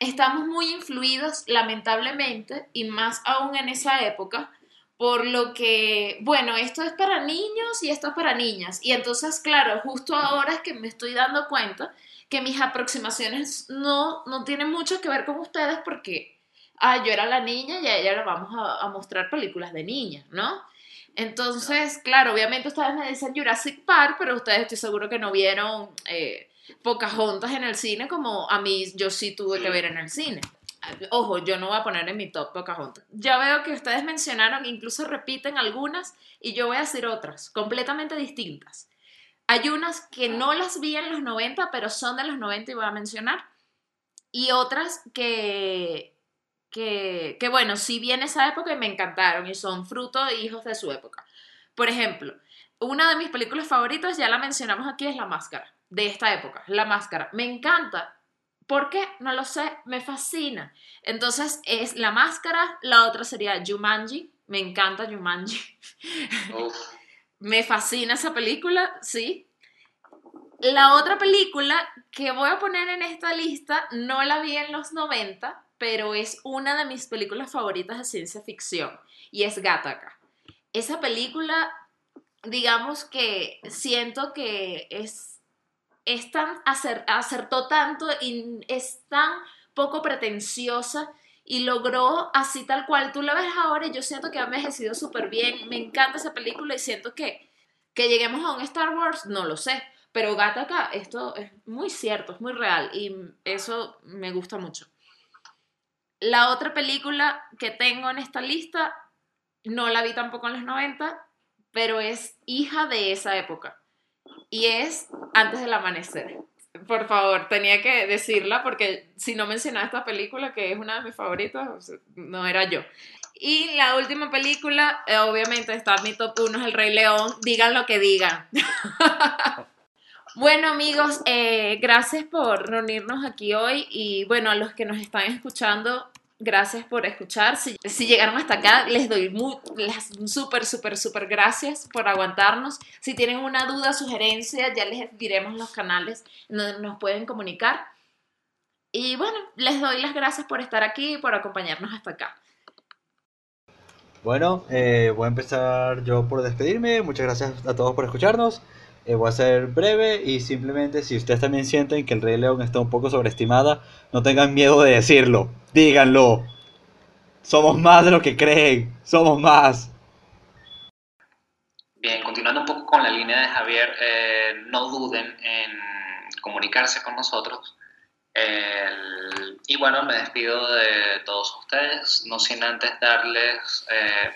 estamos muy influidos, lamentablemente, y más aún en esa época, por lo que, bueno, esto es para niños y esto es para niñas. Y entonces, claro, justo ahora es que me estoy dando cuenta que mis aproximaciones no, no tienen mucho que ver con ustedes porque, ah, yo era la niña y a ella le vamos a, mostrar películas de niña, ¿no? Entonces, claro, obviamente ustedes me dicen Jurassic Park, pero ustedes estoy seguro que no vieron eh, Pocahontas en el cine como a mí yo sí tuve que ver en el cine. Ojo, yo no voy a poner en mi top Pocahontas. Ya veo que ustedes mencionaron, incluso repiten algunas y yo voy a decir otras, completamente distintas. Hay unas que no las vi en los 90, pero son de los 90 y voy a mencionar. Y otras que, que, bueno, sí vi en esa época y me encantaron y son fruto e hijos de su época. Por ejemplo, una de mis películas favoritas, ya la mencionamos aquí, es La Máscara de esta época, La Máscara. Me encanta. ¿Por qué? No lo sé, me fascina. Entonces es La Máscara, la otra sería Jumanji, me encanta Jumanji. Me fascina esa película, sí. La otra película que voy a poner en esta lista, no la vi en los 90, pero es una de mis películas favoritas de ciencia ficción y es Gattaca. Esa película, digamos que siento que es es tan acertó tanto y es tan poco pretenciosa y logró así tal cual. Tú la ves ahora y yo siento que ha envejecido súper bien. Me encanta esa película y siento que, que lleguemos a un Star Wars, no lo sé. Pero Gattaca, esto es muy cierto, es muy real y eso me gusta mucho. La otra película que tengo en esta lista, no la vi tampoco en los 90, pero es hija de esa época y es Antes del Amanecer. Por favor, tenía que decirla porque si no mencionaba esta película, que es una de mis favoritas, no era yo. Y la última película, eh, obviamente está en mi top 1, es El Rey León. Digan lo que digan. bueno amigos, eh, gracias por reunirnos aquí hoy y bueno, a los que nos están escuchando, Gracias por escuchar. Si, llegaron hasta acá, les doy súper, súper, súper gracias por aguantarnos. Si tienen una duda, sugerencia, ya les diremos los canales donde nos pueden comunicar. Y bueno, les doy las gracias por estar aquí y por acompañarnos hasta acá. Bueno, eh, voy a empezar yo por despedirme. Muchas gracias a todos por escucharnos. Eh, voy a ser breve y simplemente si ustedes también sienten que el Rey León está un poco sobreestimada, no tengan miedo de decirlo, díganlo. Somos más de lo que creen. Somos más. Bien, continuando un poco con la línea de Javier, eh, no duden en comunicarse con nosotros. El- y bueno, me despido de todos ustedes, no sin antes darles eh,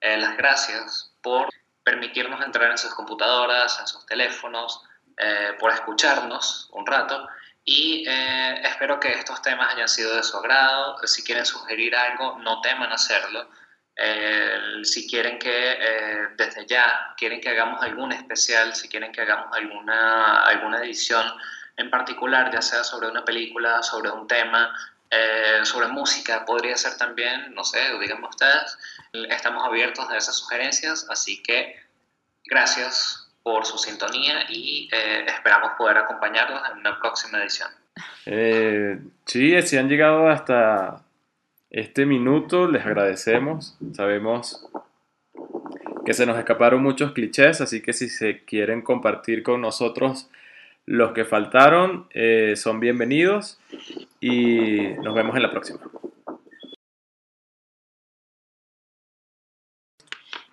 eh, las gracias por permitirnos entrar en sus computadoras, en sus teléfonos, eh, por escucharnos un rato y eh, espero que estos temas hayan sido de su agrado. Si quieren sugerir algo, no teman hacerlo. Eh, si quieren que eh, desde ya quieren que hagamos algún especial, si quieren que hagamos alguna, alguna edición en particular, ya sea sobre una película, sobre un tema, eh, sobre música, podría ser también, no sé, díganme ustedes, estamos abiertos a esas sugerencias, así que gracias por su sintonía y eh, esperamos poder acompañarlos en una próxima edición. Eh, sí, si han llegado hasta este minuto, les agradecemos. Sabemos que se nos escaparon muchos clichés, así que si se quieren compartir con nosotros los que faltaron, eh, son bienvenidos y nos vemos en la próxima.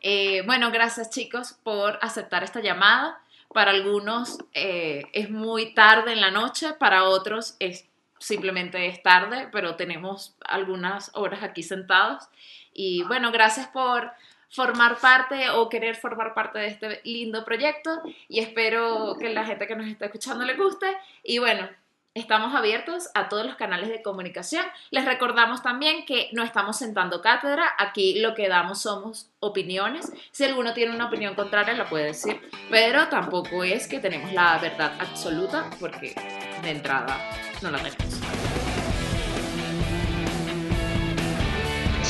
Eh, bueno, gracias chicos por aceptar esta llamada. Para algunos eh, es muy tarde en la noche, para otros es simplemente es tarde, pero tenemos algunas horas aquí sentados. Y bueno, gracias por formar parte o querer formar parte de este lindo proyecto y espero que la gente que nos está escuchando le guste. Y bueno, Estamos abiertos a todos los canales de comunicación. Les recordamos también que no estamos sentando cátedra. Aquí lo que damos somos opiniones. Si alguno tiene una opinión contraria, la puede decir. Pero tampoco es que tenemos la verdad absoluta, porque de entrada no la tenemos.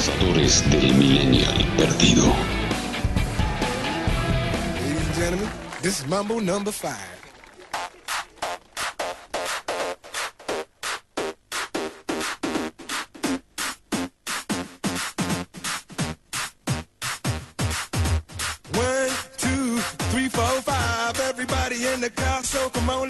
Cazadores del Millennial Perdido. Ladies and gentlemen, this is Mambo number five. One, two, three, four, five. Everybody in the car, so come on,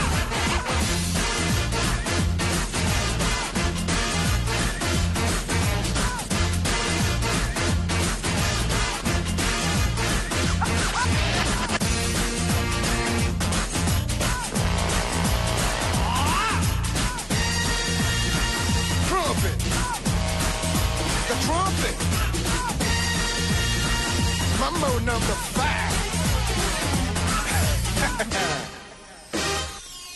Trumpet. Number five.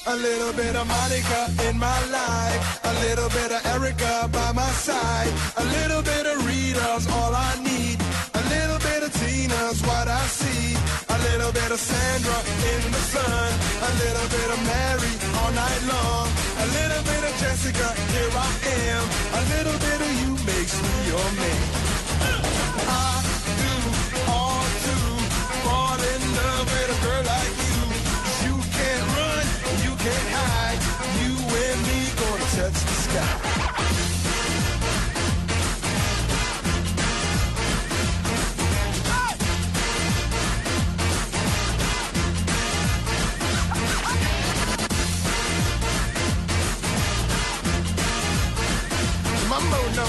A little bit of Monica in my life. A little bit of Erica by my side. A little bit of Rita's all I need. A little bit of Tina's what I see. Little bit of Sandra in the sun, a little bit of Mary all night long, a little bit of Jessica, here I am, a little bit of you makes me your man. I do fall in love with a girl like you. You can't run, you can't hide, you and me gonna touch the sky.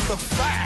the fact.